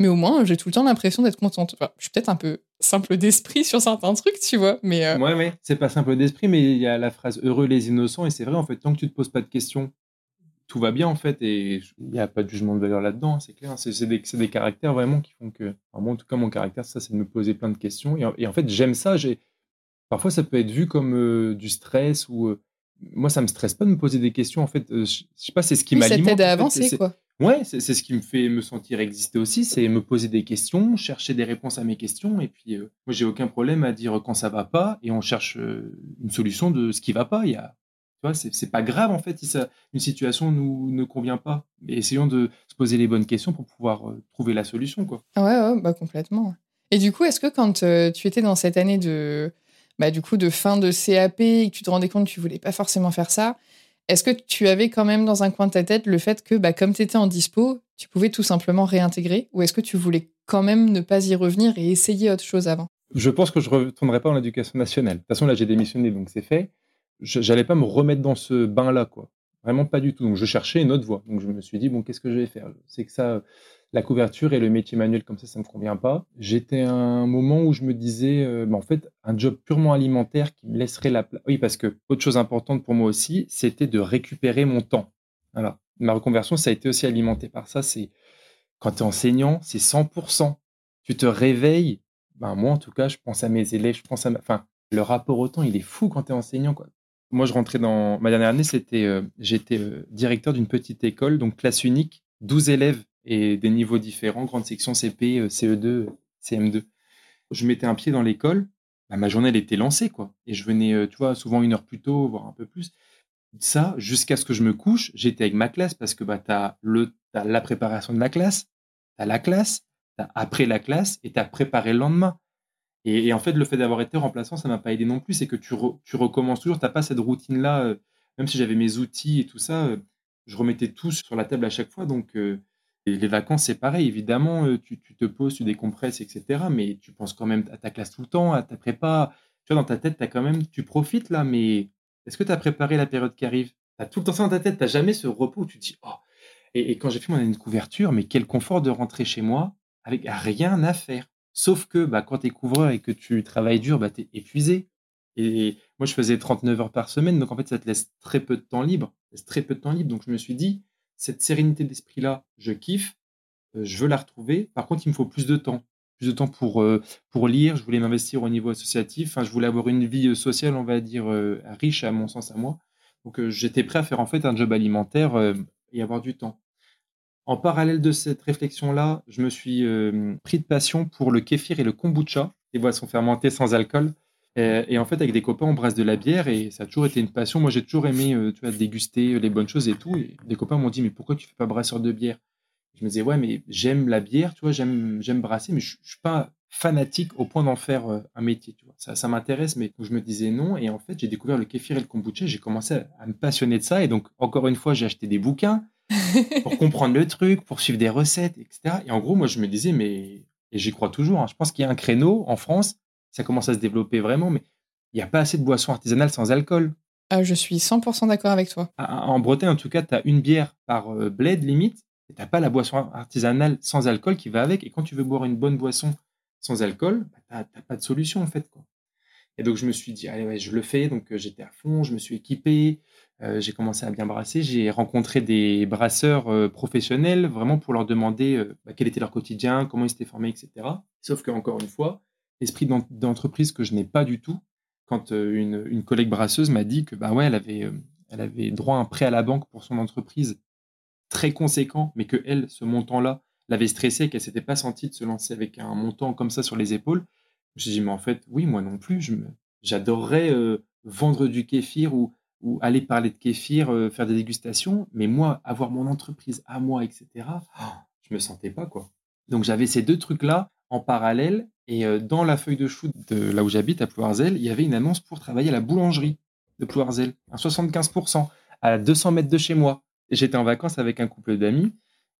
Mais au moins, j'ai tout le temps l'impression d'être contente. je suis peut-être un peu simple d'esprit sur certains trucs, tu vois. Mais euh... Ouais, ouais. C'est pas simple d'esprit, mais il y a la phrase heureux les innocents. Et c'est vrai, en fait, tant que tu te poses pas de questions, tout va bien, en fait. Et il n'y a pas de jugement de valeur là-dedans, hein, c'est clair. C'est des, des, caractères vraiment qui font que. moi, en tout cas, mon caractère, ça, c'est de me poser plein de questions. Et, en fait, j'aime ça. Parfois, ça peut être vu comme euh, du stress ou. Euh, moi, ça me stresse pas de me poser des questions. En fait, euh, je sais pas, c'est ce qui oui, m'alimente. Ça t'aide à avancer, quoi. Ouais, c'est ce qui me fait me sentir exister aussi, c'est me poser des questions, chercher des réponses à mes questions. Et puis, moi, j'ai aucun problème à dire quand ça va pas et on cherche une solution de ce qui va pas. Il y a, tu vois, c'est pas grave en fait si ça, une situation nous ne convient pas. Mais essayons de se poser les bonnes questions pour pouvoir trouver la solution, quoi. Ouais, ouais, bah complètement. Et du coup, est-ce que quand tu étais dans cette année de bah, du coup, de fin de CAP et que tu te rendais compte que tu voulais pas forcément faire ça, est-ce que tu avais quand même dans un coin de ta tête le fait que, bah, comme tu étais en dispo, tu pouvais tout simplement réintégrer Ou est-ce que tu voulais quand même ne pas y revenir et essayer autre chose avant? Je pense que je ne retournerai pas en éducation nationale. De toute façon, là, j'ai démissionné, donc c'est fait. Je n'allais pas me remettre dans ce bain-là, quoi. Vraiment pas du tout. Donc, je cherchais une autre voie. Donc, je me suis dit, bon, qu'est-ce que je vais faire? C'est que ça, la couverture et le métier manuel comme ça, ça me convient pas. J'étais à un moment où je me disais, euh, bah, en fait, un job purement alimentaire qui me laisserait la place. Oui, parce que autre chose importante pour moi aussi, c'était de récupérer mon temps. Voilà. Ma reconversion, ça a été aussi alimenté par ça. C'est quand tu es enseignant, c'est 100%. Tu te réveilles. Ben, moi, en tout cas, je pense à mes élèves, je pense à Enfin, le rapport au temps, il est fou quand tu es enseignant. Quoi. Moi, je rentrais dans. Ma dernière année, c'était. Euh, j'étais euh, directeur d'une petite école, donc classe unique, 12 élèves et des niveaux différents, grande section CP, CE2, CM2. Je mettais un pied dans l'école, bah, ma journée était lancée quoi. Et je venais, euh, souvent une heure plus tôt, voire un peu plus. Ça, jusqu'à ce que je me couche, j'étais avec ma classe parce que bah, tu as, as, la préparation de la classe, tu as la classe, tu as après la classe et tu as préparé le lendemain. Et, en fait, le fait d'avoir été remplaçant, ça m'a pas aidé non plus. C'est que tu, recommences toujours, tu n'as pas cette routine-là. Euh, même si j'avais mes outils et tout ça, euh, je remettais tout sur la table à chaque fois. Donc, les vacances, c'est pareil. Évidemment, euh, tu, te poses, tu décompresses, etc. Mais tu penses quand même à ta classe tout le temps, à ta prépa. Tu vois, dans ta tête, quand même, tu profites là, mais est-ce que tu as préparé la période qui arrive? Tu as tout le temps ça dans ta tête. Tu jamais ce repos où tu te dis, oh, Et, quand j'ai fait mon année de couverture, mais quel confort de rentrer chez moi avec rien à faire. Sauf que bah, quand tu es couvreur et que tu travailles dur, bah, tu es épuisé. Et moi, je faisais 39 heures par semaine, donc en fait, ça te laisse très peu de temps libre. très peu de temps libre. Donc je me suis dit, cette sérénité d'esprit-là, je kiffe, euh, je veux la retrouver. Par contre, il me faut plus de temps. Plus de temps pour, euh, lire. Je voulais m'investir au niveau associatif. Je voulais avoir une vie euh, sociale, on va dire, riche à mon sens, à moi. Donc j'étais prêt à faire en fait un job alimentaire et avoir du temps. En parallèle de cette réflexion-là, je me suis pris de passion pour le kéfir et le kombucha, des boissons fermentées sans alcool. Et, en fait, avec des copains, on brasse de la bière et ça a toujours été une passion. Moi, j'ai toujours aimé euh, tu vois, déguster euh, les bonnes choses et tout. Et des copains m'ont dit, mais pourquoi tu fais pas brasseur de bière? Je me disais, ouais, mais j'aime la bière, tu vois, j'aime, brasser, mais je, ne suis pas fanatique au point d'en faire euh, un métier. Ça m'intéresse, mais je me disais non. Et en fait, j'ai découvert le kéfir et le kombucha. J'ai commencé à, me passionner de ça. Et donc, encore une fois, j'ai acheté des bouquins <laughs> pour comprendre le truc, pour suivre des recettes, etc. Et en gros, moi, je me disais, mais, et j'y crois toujours, hein, je pense qu'il y a un créneau en France ça commence à se développer vraiment, mais il n'y a pas assez de boissons artisanales sans alcool. Ah, je suis 100% d'accord avec toi. En Bretagne, en tout cas, tu as une bière par euh, bled limite, et tu n'as pas la boisson artisanale sans alcool qui va avec. Et quand tu veux boire une bonne boisson sans alcool, bah, tu n'as pas de solution en fait. Quoi. Et donc je me suis dit, allez, ouais, je le fais. Donc euh, j'étais à fond, je me suis équipé, euh, j'ai commencé à bien brasser. J'ai rencontré des brasseurs professionnels vraiment pour leur demander bah, quel était leur quotidien, comment ils s'étaient formés, etc. Sauf qu'encore une fois, esprit d'entreprise que je n'ai pas du tout. Quand euh, une, collègue brasseuse m'a dit que bah ouais, elle avait, euh, elle avait droit à un prêt à la banque pour son entreprise très conséquent, mais que elle, ce montant-là, l'avait stressé, qu'elle s'était pas sentie de se lancer avec un montant comme ça sur les épaules. Je dit, mais en fait, oui, moi non plus, j'adorerais euh, vendre du kéfir ou, ou aller parler de kéfir, faire des dégustations, mais moi, avoir mon entreprise à moi, etc., je me sentais pas, quoi. Donc j'avais ces deux trucs-là en parallèle. Et euh, dans la feuille de chou de là où j'habite, à Ploirzel, il y avait une annonce pour travailler à la boulangerie de Ploirzel, à 75%, à 200 mètres de chez moi. J'étais en vacances avec un couple d'amis.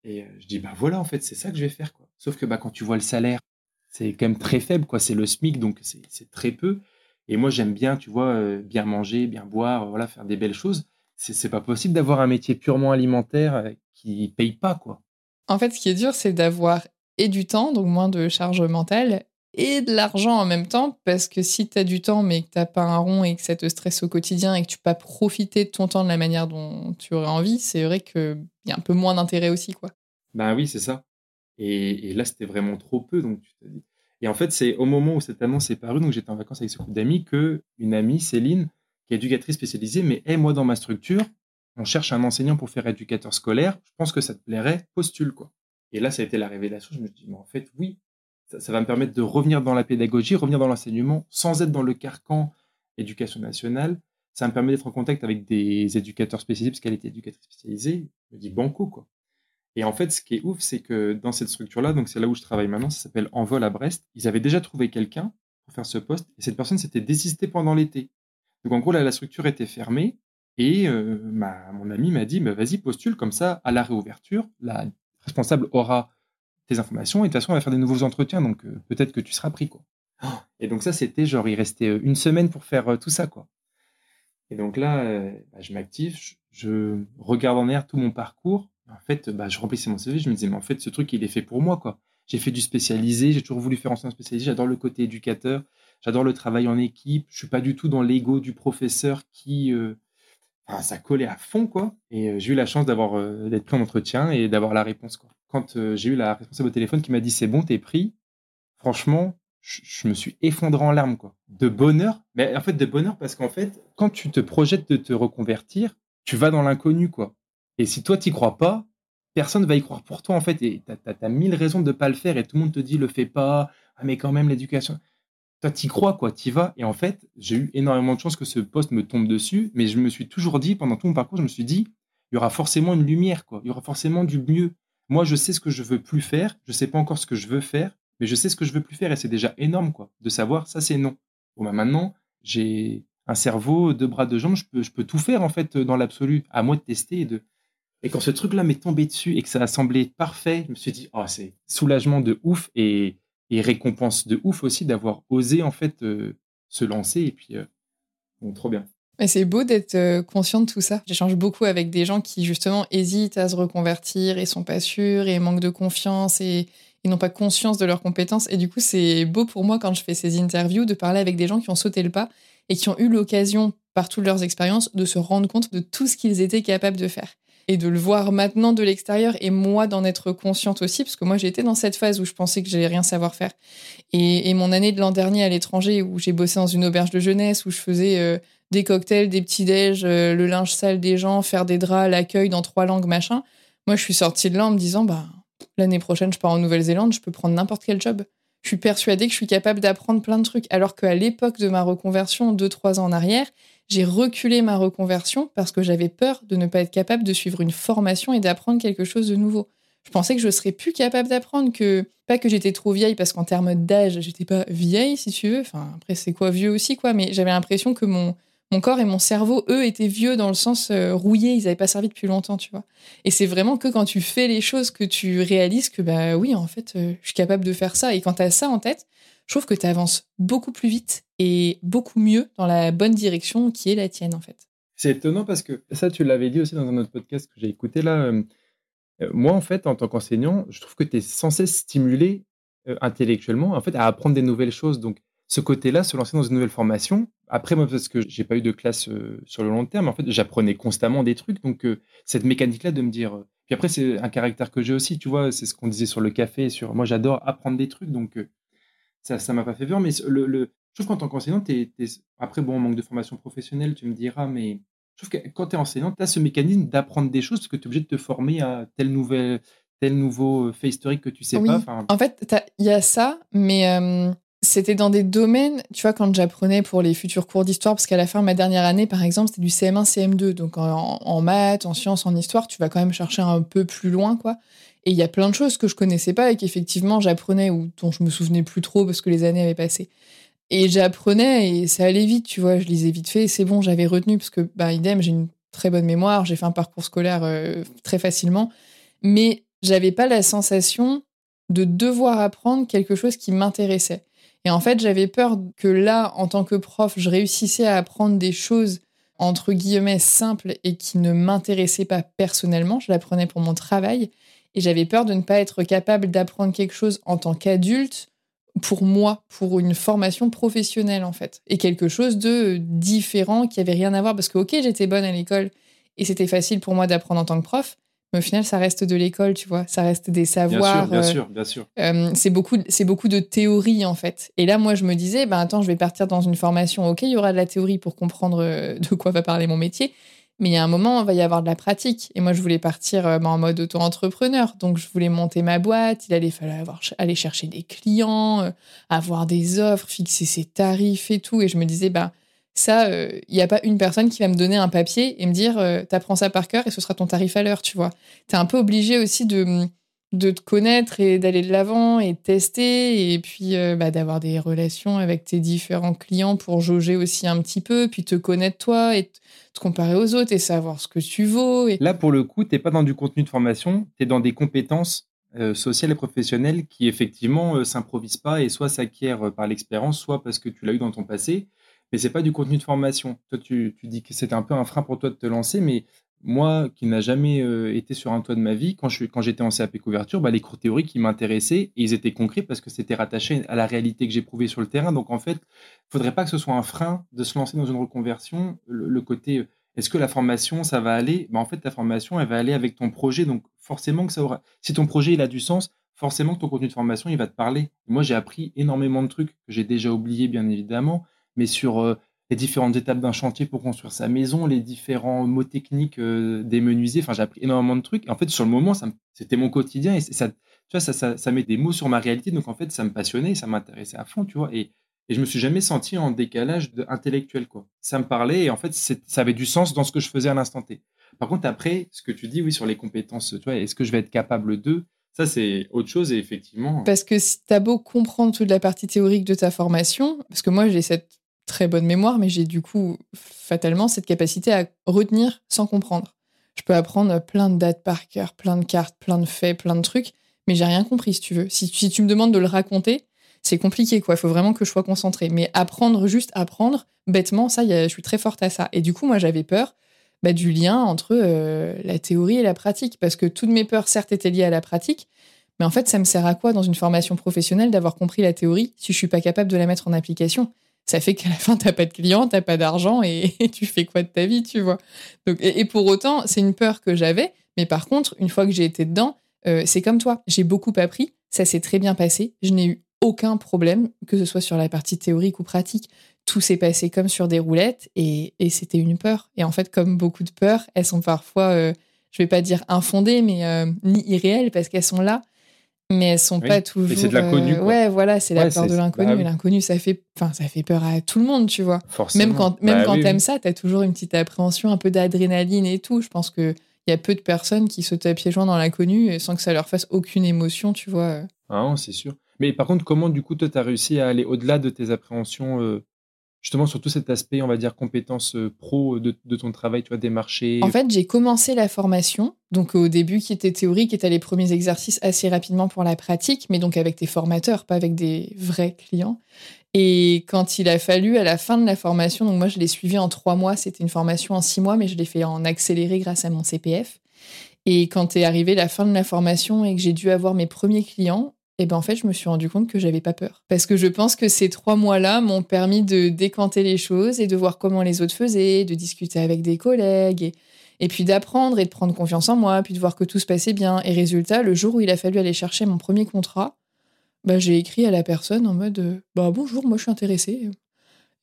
Et euh, je dis, bah voilà, en fait, c'est ça que je vais faire. Quoi. Sauf que bah, quand tu vois le salaire, c'est quand même très faible. quoi. C'est le SMIC, donc c'est très peu. Et moi, j'aime bien, tu vois, euh, bien manger, bien boire, voilà, faire des belles choses. C'est pas possible d'avoir un métier purement alimentaire qui paye pas, quoi. En fait, ce qui est dur, c'est d'avoir et du temps, donc moins de charge mentale, et de l'argent en même temps, parce que si tu as du temps mais que tu pas un rond et que ça te stresse au quotidien et que tu peux pas profiter de ton temps de la manière dont tu aurais envie, c'est vrai qu'il y a un peu moins d'intérêt aussi. quoi. Ben oui, c'est ça. Et, là, c'était vraiment trop peu. Donc tu te dis... Et en fait, c'est au moment où cette annonce est parue, donc j'étais en vacances avec ce couple d'amis, que une amie, Céline, qui est éducatrice spécialisée, mais hey, moi dans ma structure, on cherche un enseignant pour faire éducateur scolaire, je pense que ça te plairait, postule quoi. Et là, ça a été la révélation. Je me suis dit, mais en fait, oui, ça, va me permettre de revenir dans la pédagogie, revenir dans l'enseignement, sans être dans le carcan éducation nationale. Ça me permet d'être en contact avec des éducateurs spécialisés, parce qu'elle était éducatrice spécialisée. Je me dis, banco, quoi. Et en fait, ce qui est ouf, c'est que dans cette structure-là, donc c'est là où je travaille maintenant, ça s'appelle Envol à Brest, ils avaient déjà trouvé quelqu'un pour faire ce poste, et cette personne s'était désistée pendant l'été. Donc en gros, là, la structure était fermée, et euh, mon ami m'a dit, bah, vas-y, postule, comme ça, à la réouverture, la responsable aura tes informations et de toute façon, on va faire des nouveaux entretiens, donc euh, peut-être que tu seras pris. quoi. Et donc ça, c'était genre, il restait euh, une semaine pour faire tout ça. quoi. Et donc là, bah, je m'active, je, regarde en air tout mon parcours. En fait, bah, je remplissais mon CV, je me disais, mais en fait, ce truc, il est fait pour moi. quoi. J'ai fait du spécialisé, j'ai toujours voulu faire enseignant spécialisé, j'adore le côté éducateur, j'adore le travail en équipe, je suis pas du tout dans l'ego du professeur qui ça collait à fond, quoi. Et euh, j'ai eu la chance d'avoir euh, d'être pris en entretien et d'avoir la réponse. Quand euh, j'ai eu la responsable au téléphone qui m'a dit c'est bon, t'es pris, franchement, je me suis effondré en larmes, quoi. De bonheur, mais en fait de bonheur parce qu'en fait, quand tu te projettes de te reconvertir, tu vas dans l'inconnu, quoi. Et si toi t'y crois pas, personne va y croire pour toi, en fait. Et t'as as, mille raisons de pas le faire et tout le monde te dit le fais pas. Ah mais quand même l'éducation toi, t'y crois, quoi, t'y vas. Et en fait, j'ai eu énormément de chance que ce poste me tombe dessus, mais je me suis toujours dit, pendant tout mon parcours, je me suis dit, il y aura forcément une lumière, quoi. Il y aura forcément du mieux. Moi, je sais ce que je veux plus faire. Je sais pas encore ce que je veux faire, mais je sais ce que je veux plus faire et c'est déjà énorme, quoi, de savoir ça, c'est non. Bon, bah, maintenant, j'ai un cerveau, deux bras, deux jambes, je peux, je peux tout faire, en fait, dans l'absolu. À moi de tester et de. Et quand ce truc-là m'est tombé dessus et que ça a semblé parfait, je me suis dit, oh, c'est soulagement de ouf et et récompense de ouf aussi d'avoir osé en fait euh, se lancer et puis euh, bon, trop bien. Mais c'est beau d'être euh, conscient de tout ça. J'échange beaucoup avec des gens qui justement hésitent à se reconvertir et sont pas sûrs et manquent de confiance et ils n'ont pas conscience de leurs compétences. Et du coup, c'est beau pour moi quand je fais ces interviews de parler avec des gens qui ont sauté le pas et qui ont eu l'occasion, par toutes leurs expériences, de se rendre compte de tout ce qu'ils étaient capables de faire. Et de le voir maintenant de l'extérieur et moi d'en être consciente aussi, parce que moi j'étais dans cette phase où je pensais que j'allais rien savoir faire. Et, mon année de l'an dernier à l'étranger, où j'ai bossé dans une auberge de jeunesse, où je faisais euh, des cocktails, des petits déj, euh, le linge sale des gens, faire des draps, l'accueil dans trois langues, machin. Moi, je suis sortie de là en me disant, bah, l'année prochaine, je pars en Nouvelle-Zélande, je peux prendre n'importe quel job. Je suis persuadée que je suis capable d'apprendre plein de trucs. Alors qu'à l'époque de ma reconversion, deux, trois ans en arrière, j'ai reculé ma reconversion parce que j'avais peur de ne pas être capable de suivre une formation et d'apprendre quelque chose de nouveau. Je pensais que je serais plus capable d'apprendre que pas que j'étais trop vieille parce qu'en termes d'âge, j'étais pas vieille si tu veux. Enfin après c'est quoi vieux aussi quoi, mais j'avais l'impression que mon mon corps et mon cerveau, eux, étaient vieux dans le sens euh, rouillé, ils n'avaient pas servi depuis longtemps, tu vois. Et c'est vraiment que quand tu fais les choses que tu réalises que, bah oui, en fait, euh, je suis capable de faire ça. Et quand tu as ça en tête, je trouve que tu avances beaucoup plus vite et beaucoup mieux dans la bonne direction qui est la tienne, en fait. C'est étonnant parce que ça, tu l'avais dit aussi dans un autre podcast que j'ai écouté là. Euh, moi, en fait, en tant qu'enseignant, je trouve que tu es censé stimuler intellectuellement, en fait, à apprendre des nouvelles choses. Donc, ce côté-là, se lancer dans une nouvelle formation. Après, moi, parce que j'ai pas eu de classe euh, sur le long terme, en fait, j'apprenais constamment des trucs. Donc, euh, cette mécanique-là de me dire. Euh, puis après, c'est un caractère que j'ai aussi, tu vois, c'est ce qu'on disait sur le café. Sur, moi, j'adore apprendre des trucs. Donc, ça ça m'a pas fait peur. Mais le, le, je trouve qu'en tant qu'enseignant, après, bon, manque de formation professionnelle, tu me diras, mais je trouve que quand tu es enseignant, tu as ce mécanisme d'apprendre des choses parce que tu es obligé de te former à telle nouvelle tel nouveau fait historique que tu sais pas. En fait, il y a ça, mais c'était dans des domaines, tu vois, quand j'apprenais pour les futurs cours d'histoire, parce qu'à la fin de ma dernière année, par exemple, c'était du CM1, CM2. Donc en, maths, en sciences, en histoire, tu vas quand même chercher un peu plus loin, quoi. Et il y a plein de choses que je connaissais pas et qu'effectivement j'apprenais ou dont je me souvenais plus trop parce que les années avaient passé. Et j'apprenais et ça allait vite, tu vois, je lisais vite fait, c'est bon, j'avais retenu parce que, bah, idem, j'ai une très bonne mémoire, j'ai fait un parcours scolaire euh, très facilement, mais j'avais pas la sensation de devoir apprendre quelque chose qui m'intéressait. Et en fait, j'avais peur que là, en tant que prof, je réussissais à apprendre des choses entre guillemets simples et qui ne m'intéressaient pas personnellement. Je l'apprenais pour mon travail. Et j'avais peur de ne pas être capable d'apprendre quelque chose en tant qu'adulte pour moi, pour une formation professionnelle en fait. Et quelque chose de différent qui avait rien à voir parce que ok, j'étais bonne à l'école et c'était facile pour moi d'apprendre en tant que prof, mais au final, ça reste de l'école, tu vois. Ça reste des savoirs. Bien sûr, bien sûr, bien sûr. Euh, c'est beaucoup, c'est beaucoup de théorie en fait. Et là, moi, je me disais, ben attends, je vais partir dans une formation. Ok, il y aura de la théorie pour comprendre euh, de quoi va parler mon métier, mais il y a un moment, il va y avoir de la pratique. Et moi, je voulais partir euh, ben, en mode auto-entrepreneur. Donc, je voulais monter ma boîte. Il allait falloir aller chercher des clients, avoir des offres, fixer ses tarifs et tout. Et je me disais, ben ça, il euh, n'y a pas une personne qui va me donner un papier et me dire euh, t'apprends ça par cœur et ce sera ton tarif à l'heure, tu vois. T'es un peu obligé aussi de, de te connaître et d'aller de l'avant et de tester et puis euh, bah, d'avoir des relations avec tes différents clients pour jauger aussi un petit peu, puis te connaître toi et comparer aux autres et savoir ce que tu vaux. Là, pour le coup, t'es pas dans du contenu de formation, tu es dans des compétences sociales et professionnelles qui effectivement s'improvisent pas et soit s'acquièrent par l'expérience, soit parce que tu l'as eu dans ton passé mais c'est pas du contenu de formation. Toi, tu, tu dis que c'était un peu un frein pour toi de te lancer, mais moi, qui n'a jamais euh, été sur un toit de ma vie, quand, je, quand j'étais en CAP couverture, bah, les cours théoriques, ils m'intéressaient ils étaient concrets parce que c'était rattaché à la réalité que j'éprouvais sur le terrain. Donc, en fait, il faudrait pas que ce soit un frein de se lancer dans une reconversion. Le, côté, est-ce que la formation, ça va aller? Bah, En fait, ta formation, elle va aller avec ton projet. Donc, forcément que ça aura... Si ton projet, il a du sens, forcément que ton contenu de formation, il va te parler. Moi, j'ai appris énormément de trucs que j'ai déjà oubliés, bien évidemment mais sur euh, les différentes étapes d'un chantier pour construire sa maison, les différents mots techniques euh, des menuisiers. Enfin, j'ai appris énormément de trucs. en fait, sur le moment, c'était mon quotidien et ça, ça, ça, met des mots sur ma réalité. Donc, en fait, ça me passionnait, ça m'intéressait à fond, tu vois. Et, et je me suis jamais senti en décalage intellectuel, quoi. Ça me parlait et en fait, ça avait du sens dans ce que je faisais à l'instant T. Par contre, après, ce que tu dis, oui, sur les compétences, tu vois, est-ce que je vais être capable d'eux ça, c'est autre chose, et effectivement. Parce que si tu as beau comprendre toute la partie théorique de ta formation, parce que moi, j'ai cette très bonne mémoire, mais j'ai du coup fatalement cette capacité à retenir sans comprendre. Je peux apprendre plein de dates par cœur, plein de cartes, plein de faits, plein de trucs, mais j'ai rien compris si tu veux. Si, tu me demandes de le raconter, c'est compliqué, quoi. Il faut vraiment que je sois concentrée. Mais apprendre, juste apprendre, bêtement, ça, je suis très forte à ça. Et du coup, moi, j'avais peur bah, du lien entre euh, la théorie et la pratique. Parce que toutes mes peurs, certes, étaient liées à la pratique. Mais en fait, ça me sert à quoi dans une formation professionnelle d'avoir compris la théorie si je suis pas capable de la mettre en application? Ça fait qu'à la fin, t'as pas de clients, t'as pas d'argent et, <laughs> tu fais quoi de ta vie, tu vois. Et, pour autant, c'est une peur que j'avais. Mais par contre, une fois que j'ai été dedans, euh, c'est comme toi. J'ai beaucoup appris. Ça s'est très bien passé. Je n'ai eu aucun problème, que ce soit sur la partie théorique ou pratique. Tout s'est passé comme sur des roulettes et, c'était une peur. Et en fait, comme beaucoup de peurs, elles sont parfois, euh, je vais pas dire infondées, mais euh, ni irréelles parce qu'elles sont là mais elles sont pas toujours. Et c'est de l'inconnu. Euh, ouais, voilà, c'est la peur de l'inconnu. Bah l'inconnu, ça fait, enfin, ça fait peur à tout le monde, tu vois. Forcément. Même quand, même bah quand t'aimes ça, t'as toujours une petite appréhension, un peu d'adrénaline et tout. Je pense que il y a peu de personnes qui sautent à pieds joints dans l'inconnu sans que ça leur fasse aucune émotion, tu vois. Ah, c'est sûr. Mais par contre, comment du coup, toi, t'as réussi à aller au-delà de tes appréhensions euh, justement sur tout cet aspect, on va dire, compétences euh, pro de, ton travail, tu vois, des marchés En fait, j'ai commencé la formation, donc au début qui était théorique, et les premiers exercices assez rapidement pour la pratique, mais donc avec des formateurs, pas avec des vrais clients. Et quand il a fallu, à la fin de la formation, donc moi je l'ai suivi en trois mois, c'était une formation en six mois, mais je l'ai fait en accéléré grâce à mon CPF. Et quand est arrivé la fin de la formation et que j'ai dû avoir mes premiers clients, et ben en fait, je me suis rendu compte que j'avais pas peur. Parce que je pense que ces trois mois-là m'ont permis de décanter les choses et de voir comment les autres faisaient, de discuter avec des collègues et, puis d'apprendre et de prendre confiance en moi, puis de voir que tout se passait bien. Et résultat, le jour où il a fallu aller chercher mon premier contrat, bah, j'ai écrit à la personne en mode bah bonjour, moi je suis intéressée.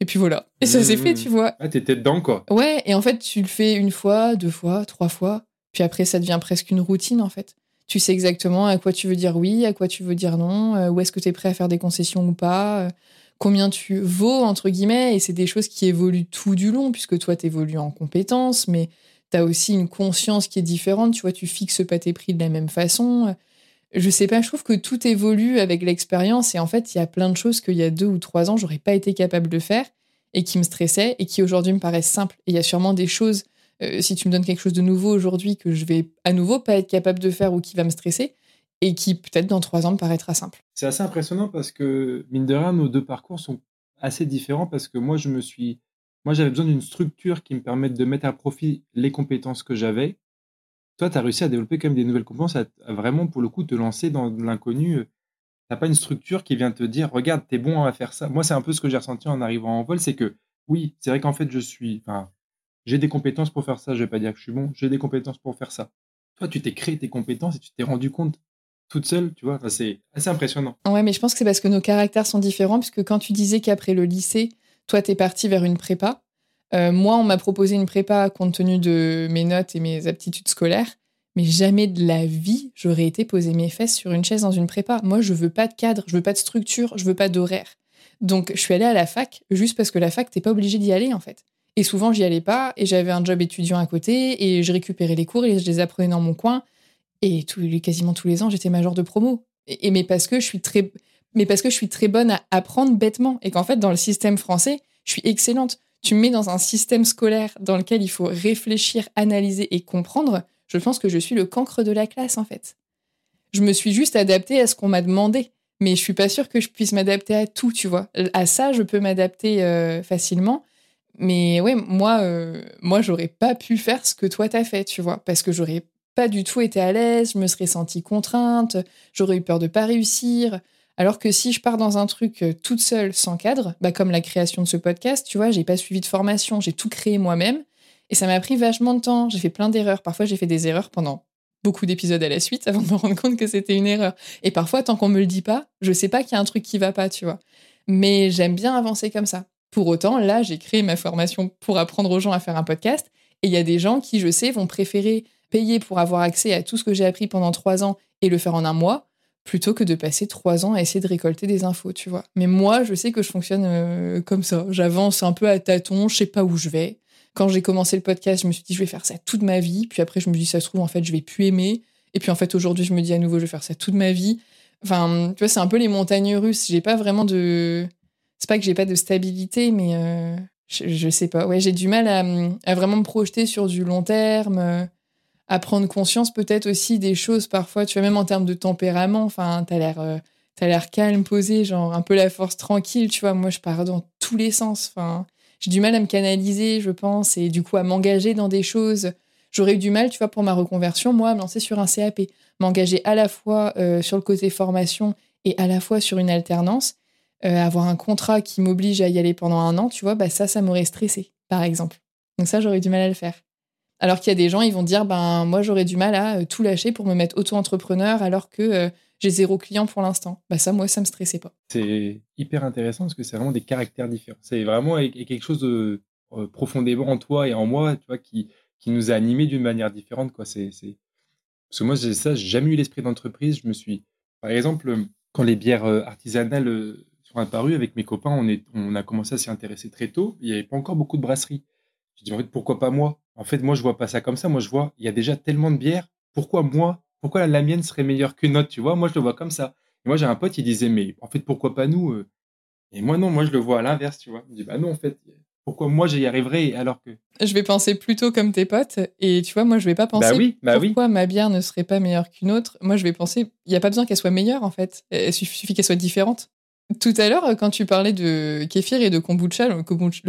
Et puis voilà. Et ça s'est fait, mmh. tu vois. Ah, t'étais dedans, quoi. Ouais, et en fait, tu le fais une fois, deux fois, trois fois. Puis après, ça devient presque une routine, en fait tu sais exactement à quoi tu veux dire oui, à quoi tu veux dire non, euh, où est-ce que tu es prêt à faire des concessions ou pas, euh, combien tu vaux, entre guillemets, et c'est des choses qui évoluent tout du long, puisque toi, tu évolues en compétences, mais tu as aussi une conscience qui est différente, tu vois, tu fixes pas tes prix de la même façon. Je sais pas, je trouve que tout évolue avec l'expérience, et en fait, il y a plein de choses qu'il y a deux ou trois ans, j'aurais pas été capable de faire, et qui me stressaient, et qui aujourd'hui me paraissent simples. Et il y a sûrement des choses euh, si tu me donnes quelque chose de nouveau aujourd'hui que je vais à nouveau pas être capable de faire ou qui va me stresser, et qui peut-être dans trois ans me paraîtra simple. C'est assez impressionnant parce que, mine de rien, nos deux parcours sont assez différents parce que moi, je me suis. Moi, j'avais besoin d'une structure qui me permette de mettre à profit les compétences que j'avais. Toi, tu as réussi à développer quand même des nouvelles compétences, à, vraiment, pour le coup, te lancer dans l'inconnu. Tu n'as pas une structure qui vient te dire, regarde, tu es bon à faire ça. Moi, c'est un peu ce que j'ai ressenti en arrivant en vol, c'est que oui, c'est vrai qu'en fait, je suis, j'ai des compétences pour faire ça, je vais pas dire que je suis bon, j'ai des compétences pour faire ça. Toi, tu t'es créé tes compétences et tu t'es rendu compte toute seule, tu vois, c'est assez impressionnant. Ouais, mais je pense que c'est parce que nos caractères sont différents, puisque quand tu disais qu'après le lycée, toi, tu es parti vers une prépa, euh, moi, on m'a proposé une prépa compte tenu de mes notes et mes aptitudes scolaires, mais jamais de la vie, j'aurais été poser mes fesses sur une chaise dans une prépa. Moi, je veux pas de cadre, je veux pas de structure, je veux pas d'horaire. Donc, je suis allée à la fac juste parce que la fac, t'es pas obligé d'y aller, en fait. Et souvent, j'y allais pas et j'avais un job étudiant à côté et je récupérais les cours et je les apprenais dans mon coin. Et tous, quasiment tous les ans, j'étais major de promo. Et, mais parce que je suis très, mais parce que je suis très bonne à apprendre bêtement et qu'en fait, dans le système français, je suis excellente. Tu me mets dans un système scolaire dans lequel il faut réfléchir, analyser et comprendre. Je pense que je suis le cancre de la classe, en fait. Je me suis juste adaptée à ce qu'on m'a demandé. Mais je suis pas sûre que je puisse m'adapter à tout, tu vois. À ça, je peux m'adapter euh, facilement. Mais ouais, moi, euh, moi, j'aurais pas pu faire ce que toi t'as fait, tu vois, parce que j'aurais pas du tout été à l'aise, je me serais sentie contrainte, j'aurais eu peur de pas réussir. Alors que si je pars dans un truc euh, toute seule, sans cadre, bah comme la création de ce podcast, tu vois, j'ai pas suivi de formation, j'ai tout créé moi-même, et ça m'a pris vachement de temps. J'ai fait plein d'erreurs. Parfois, j'ai fait des erreurs pendant beaucoup d'épisodes à la suite avant de me rendre compte que c'était une erreur. Et parfois, tant qu'on me le dit pas, je sais pas qu'il y a un truc qui va pas, tu vois. Mais j'aime bien avancer comme ça. Pour autant, là, j'ai créé ma formation pour apprendre aux gens à faire un podcast. Et il y a des gens qui, je sais, vont préférer payer pour avoir accès à tout ce que j'ai appris pendant trois ans et le faire en un mois, plutôt que de passer trois ans à essayer de récolter des infos, tu vois. Mais moi, je sais que je fonctionne euh, comme ça. J'avance un peu à tâtons, je sais pas où je vais. Quand j'ai commencé le podcast, je me suis dit, je vais faire ça toute ma vie. Puis après, je me dis, ça se trouve, en fait, je vais plus aimer. Et puis en fait, aujourd'hui, je me dis à nouveau, je vais faire ça toute ma vie. Enfin, tu vois, c'est un peu les montagnes russes. J'ai pas vraiment de c'est pas que j'ai pas de stabilité, mais euh, je, sais pas. Ouais, j'ai du mal à, vraiment me projeter sur du long terme, euh, à prendre conscience peut-être aussi des choses parfois, tu vois, même en termes de tempérament. Enfin, t'as l'air, euh, t'as l'air calme, posé, genre un peu la force tranquille, tu vois. Moi, je pars dans tous les sens. Enfin, j'ai du mal à me canaliser, je pense, et du coup à m'engager dans des choses. J'aurais eu du mal, tu vois, pour ma reconversion, moi, à me lancer sur un CAP, m'engager à la fois sur le côté formation et à la fois sur une alternance, euh, avoir un contrat qui m'oblige à y aller pendant un an, tu vois, bah ça, ça m'aurait stressé, par exemple. Donc ça, j'aurais du mal à le faire. Alors qu'il y a des gens, ils vont dire, ben moi, j'aurais du mal à euh, tout lâcher pour me mettre auto-entrepreneur alors que j'ai zéro client pour l'instant. Bah ça, moi, ça me stressait pas. C'est hyper intéressant parce que c'est vraiment des caractères différents. C'est vraiment quelque chose de euh, profondément en toi et en moi, tu vois, qui, qui nous a animés d'une manière différente, quoi. C'est, Parce que moi, ça, j'ai jamais eu l'esprit d'entreprise. Je me suis, par exemple, quand les bières euh, artisanales euh, sont apparues avec mes copains, on, est, on a commencé à s'y intéresser très tôt. Il n'y avait pas encore beaucoup de brasseries. Je dis, en fait, pourquoi pas moi? En fait, moi, je vois pas ça comme ça. Moi, je vois, il y a déjà tellement de bières. Pourquoi moi? Pourquoi la mienne serait meilleure qu'une autre, tu vois Moi, je le vois comme ça. Et moi, j'ai un pote, il disait, mais en fait, pourquoi pas nous euh? Et moi, non, moi, je le vois à l'inverse, tu vois. Je dis, bah non, en fait, pourquoi moi, j'y arriverai alors que. Je vais penser plutôt comme tes potes. Et tu vois, moi, je vais pas penser bah oui, bah pourquoi ma bière ne serait pas meilleure qu'une autre. Moi, je vais penser, il n'y a pas besoin qu'elle soit meilleure, en fait. Il suffit qu'elle soit différente. Tout à l'heure, quand tu parlais de kéfir et de kombucha, le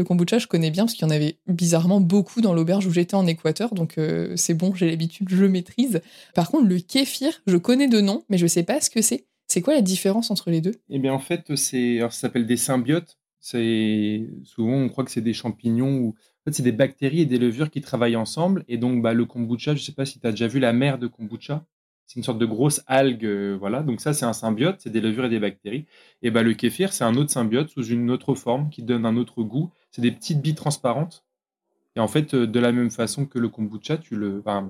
kombucha, je connais bien parce qu'il y en avait bizarrement beaucoup dans l'auberge où j'étais en Équateur, donc euh, c'est bon, j'ai l'habitude, je maîtrise. Par contre, le kéfir, je connais de nom, mais je sais pas ce que c'est. C'est quoi la différence entre les deux? Eh bien, en fait, c'est, ça s'appelle des symbiotes. C'est souvent, on croit que c'est des champignons ou en fait, c'est des bactéries et des levures qui travaillent ensemble. Et donc, bah, le kombucha, je sais pas si tu as déjà vu la mer de kombucha. C'est une sorte de grosse algue, euh, voilà. Donc ça, c'est un symbiote, c'est des levures et des bactéries. Et ben le kéfir, c'est un autre symbiote sous une autre forme qui donne un autre goût. C'est des petites billes transparentes. Et en fait, euh, de la même façon que le kombucha, tu le, pas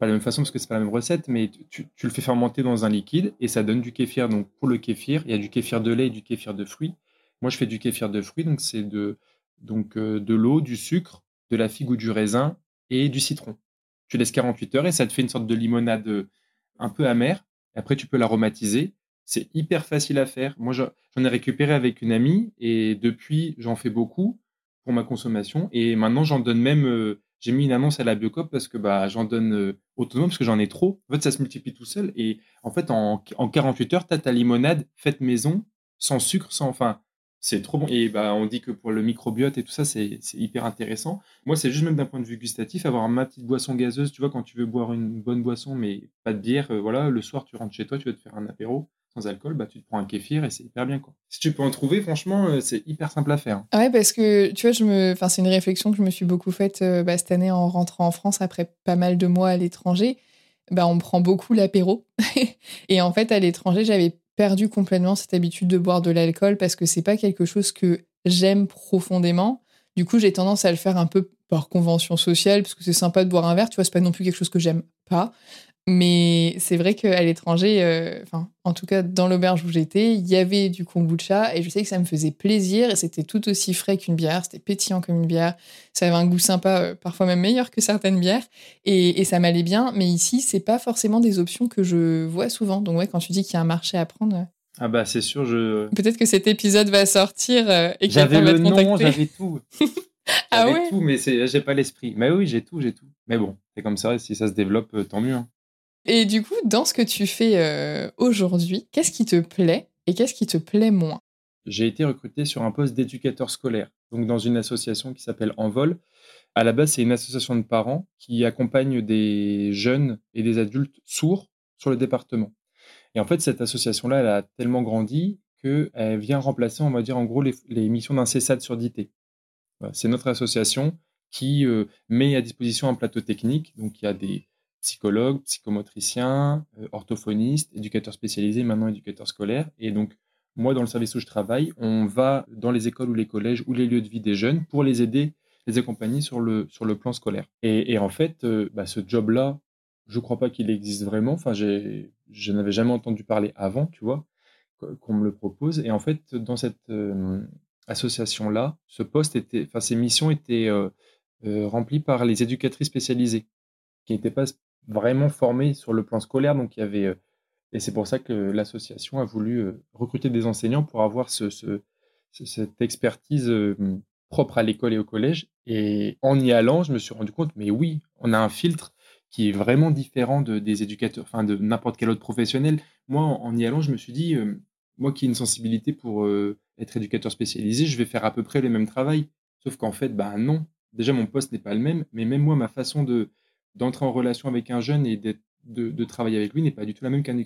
de la même façon parce que c'est pas la même recette, mais tu, le fais fermenter dans un liquide et ça donne du kéfir. Donc pour le kéfir, il y a du kéfir de lait et du kéfir de fruits. Moi, je fais du kéfir de fruits, donc c'est de donc euh, de l'eau, du sucre, de la figue ou du raisin et du citron. Tu laisses 48 heures et ça te fait une sorte de limonade un peu amer. après, tu peux l'aromatiser. C'est hyper facile à faire. Moi, j'en ai récupéré avec une amie et depuis, j'en fais beaucoup pour ma consommation. Et maintenant, j'en donne même. Euh, j'ai mis une annonce à la Biocop parce que bah, j'en donne euh, autonome parce que j'en ai trop. En fait, ça se multiplie tout seul. Et en fait, en, en 48 heures, tu as ta limonade faite maison, sans sucre, sans. Enfin, c'est trop bon. Et bah, on dit que pour le microbiote et tout ça, c'est hyper intéressant. Moi, c'est juste même d'un point de vue gustatif, avoir ma petite boisson gazeuse, tu vois, quand tu veux boire une bonne boisson, mais pas de bière, euh, voilà, le soir, tu rentres chez toi, tu veux te faire un apéro sans alcool, bah, tu te prends un kéfir et c'est hyper bien, quoi. Si tu peux en trouver, franchement, euh, c'est hyper simple à faire. Ah ouais, parce que, tu vois, je me... enfin, c'est une réflexion que je me suis beaucoup faite euh, bah, cette année en rentrant en France après pas mal de mois à l'étranger. Bah, on prend beaucoup l'apéro. <laughs> et en fait, à l'étranger, j'avais perdu complètement cette habitude de boire de l'alcool parce que c'est pas quelque chose que j'aime profondément. Du coup, j'ai tendance à le faire un peu par convention sociale parce que c'est sympa de boire un verre, tu vois, c'est pas non plus quelque chose que j'aime pas. Mais c'est vrai qu'à l'étranger, euh, enfin, en tout cas dans l'auberge où j'étais, il y avait du kombucha et je sais que ça me faisait plaisir et c'était tout aussi frais qu'une bière, c'était pétillant comme une bière, ça avait un goût sympa, euh, parfois même meilleur que certaines bières et, et ça m'allait bien. Mais ici, c'est pas forcément des options que je vois souvent. Donc ouais, quand tu dis qu'il y a un marché à prendre. Euh, ah bah c'est sûr, je. Peut-être que cet épisode va sortir et que j'avais le nom, j'avais tout. <laughs> ah ouais? tout, mais j'ai pas l'esprit. Mais oui, j'ai tout, j'ai tout. Mais bon, c'est comme ça. Si ça se développe, tant mieux. Hein. Et du coup, dans ce que tu fais euh, aujourd'hui, qu'est-ce qui te plaît et qu'est-ce qui te plaît moins? J'ai été recruté sur un poste d'éducateur scolaire, donc dans une association qui s'appelle Envol. À la base, c'est une association de parents qui accompagne des jeunes et des adultes sourds sur le département. Et en fait, cette association-là, elle a tellement grandi qu'elle vient remplacer, on va dire, en gros, les, missions d'un CESAD surdité. c'est notre association qui euh, met à disposition un plateau technique. Donc, il y a des, psychologue, psychomotricien, euh, orthophoniste, éducateur spécialisé, maintenant éducateur scolaire. Et donc, moi, dans le service où je travaille, on va dans les écoles ou les collèges ou les lieux de vie des jeunes pour les aider, les accompagner sur le, sur le plan scolaire. Et, en fait, euh, bah, ce job-là, je ne crois pas qu'il existe vraiment. Enfin, je n'avais jamais entendu parler avant, tu vois, qu'on me le propose. Et en fait, dans cette euh, association-là, ce poste était, enfin, ces missions étaient remplies par les éducatrices spécialisées qui n'étaient pas vraiment formés sur le plan scolaire. Donc, il y avait, euh, et c'est pour ça que l'association a voulu euh, recruter des enseignants pour avoir ce, cette expertise euh, propre à l'école et au collège. Et en y allant, je me suis rendu compte, mais oui, on a un filtre qui est vraiment différent de, des éducateurs, enfin de n'importe quel autre professionnel. Moi, en, y allant, je me suis dit, moi qui ai une sensibilité pour être éducateur spécialisé, je vais faire à peu près le même travail. Sauf qu'en fait, ben non. Déjà, mon poste n'est pas le même, mais même moi, ma façon de d'entrer en relation avec un jeune et de, travailler avec lui n'est pas du tout la même qu'un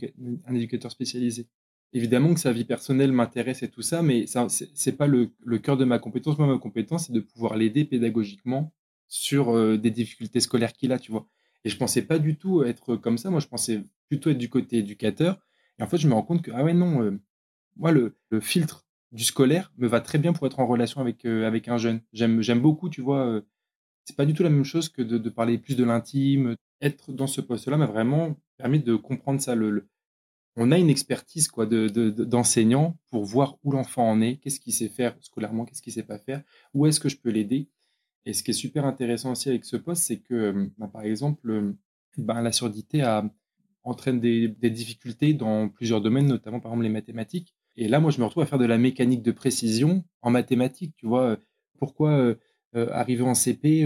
éducateur spécialisé. Évidemment que sa vie personnelle m'intéresse et tout ça, mais ce n'est pas le, cœur de ma compétence. Moi, ma compétence, c'est de pouvoir l'aider pédagogiquement sur des difficultés scolaires qu'il a, tu vois. Et je pensais pas du tout être comme ça. Moi, je pensais plutôt être du côté éducateur. Et en fait, je me rends compte que, ah ouais, non, moi, le, filtre du scolaire me va très bien pour être en relation avec, euh, avec un jeune. J'aime beaucoup, tu vois. Euh, c'est pas du tout la même chose que de, parler plus de l'intime. Être dans ce poste-là m'a vraiment permis de comprendre ça. On a une expertise quoi de, d'enseignant pour voir où l'enfant en est, qu'est-ce qu'il sait faire scolairement, qu'est-ce qu'il sait pas faire, où est-ce que je peux l'aider. Et ce qui est super intéressant aussi avec ce poste, c'est que, euh, bah, par exemple, ben, la surdité entraîne des, des, difficultés dans plusieurs domaines, notamment par exemple les mathématiques. Et là, moi, je me retrouve à faire de la mécanique de précision en mathématiques. Tu vois, euh, pourquoi euh, euh, arriver en CP,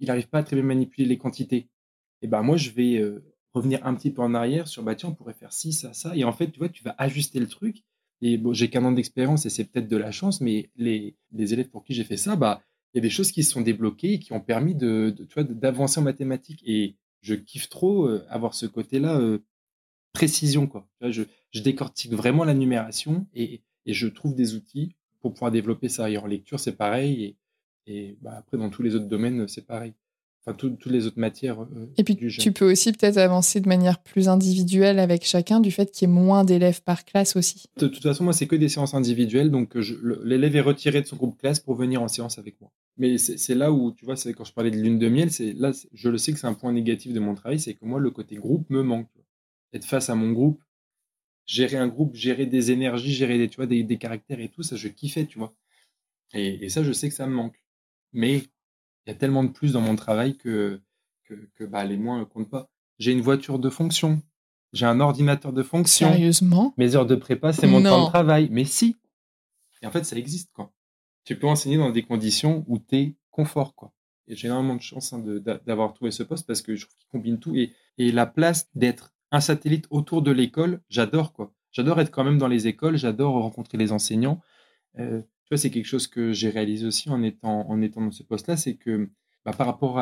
il n'arrive pas à très bien manipuler les quantités Et ben moi, je vais revenir un petit peu en arrière sur, bah tiens, on pourrait faire ci, ça, ça. Et en fait, tu vois, tu vas ajuster le truc. Et bon, j'ai qu'un an d'expérience et c'est peut-être de la chance, mais les, les élèves pour qui j'ai fait ça, bah, il y a des choses qui se sont débloquées et qui ont permis de, tu vois, d'avancer en mathématiques. Et je kiffe trop avoir ce côté-là précision. Quoi. Je, je, décortique vraiment la numération et, et, je trouve des outils pour pouvoir développer ça. Et en lecture, c'est pareil. Et, et bah, après, dans tous les autres domaines, c'est pareil. Enfin, toutes les autres matières. Euh, et puis, tu peux aussi peut-être avancer de manière plus individuelle avec chacun du fait qu'il y ait moins d'élèves par classe aussi. De, toute façon, moi, c'est que des séances individuelles. Donc, l'élève est retiré de son groupe classe pour venir en séance avec moi. Mais c'est là où, tu vois, quand je parlais de lune de miel, c'est là, je le sais que c'est un point négatif de mon travail, c'est que moi, le côté groupe me manque être face à mon groupe, gérer un groupe, gérer des énergies, gérer des, tu vois, des, caractères et tout, ça, je kiffais, tu vois. Et, ça, je sais que ça me manque. Mais il y a tellement de plus dans mon travail que, que, bah, les moins ne comptent pas. J'ai une voiture de fonction. J'ai un ordinateur de fonction. Sérieusement? Mes heures de prépa, c'est mon temps de travail. Mais si. Et en fait, ça existe, quoi. Tu peux enseigner dans des conditions où tu es confort, quoi. Et j'ai énormément de chance hein, d'avoir trouvé ce poste parce que je trouve qu'il combine tout. Et, et la place d'être un satellite autour de l'école, j'adore quoi. J'adore être quand même dans les écoles, j'adore rencontrer les enseignants. Euh, tu vois, c'est quelque chose que j'ai réalisé aussi en étant, en étant dans ce poste-là, c'est que bah, par rapport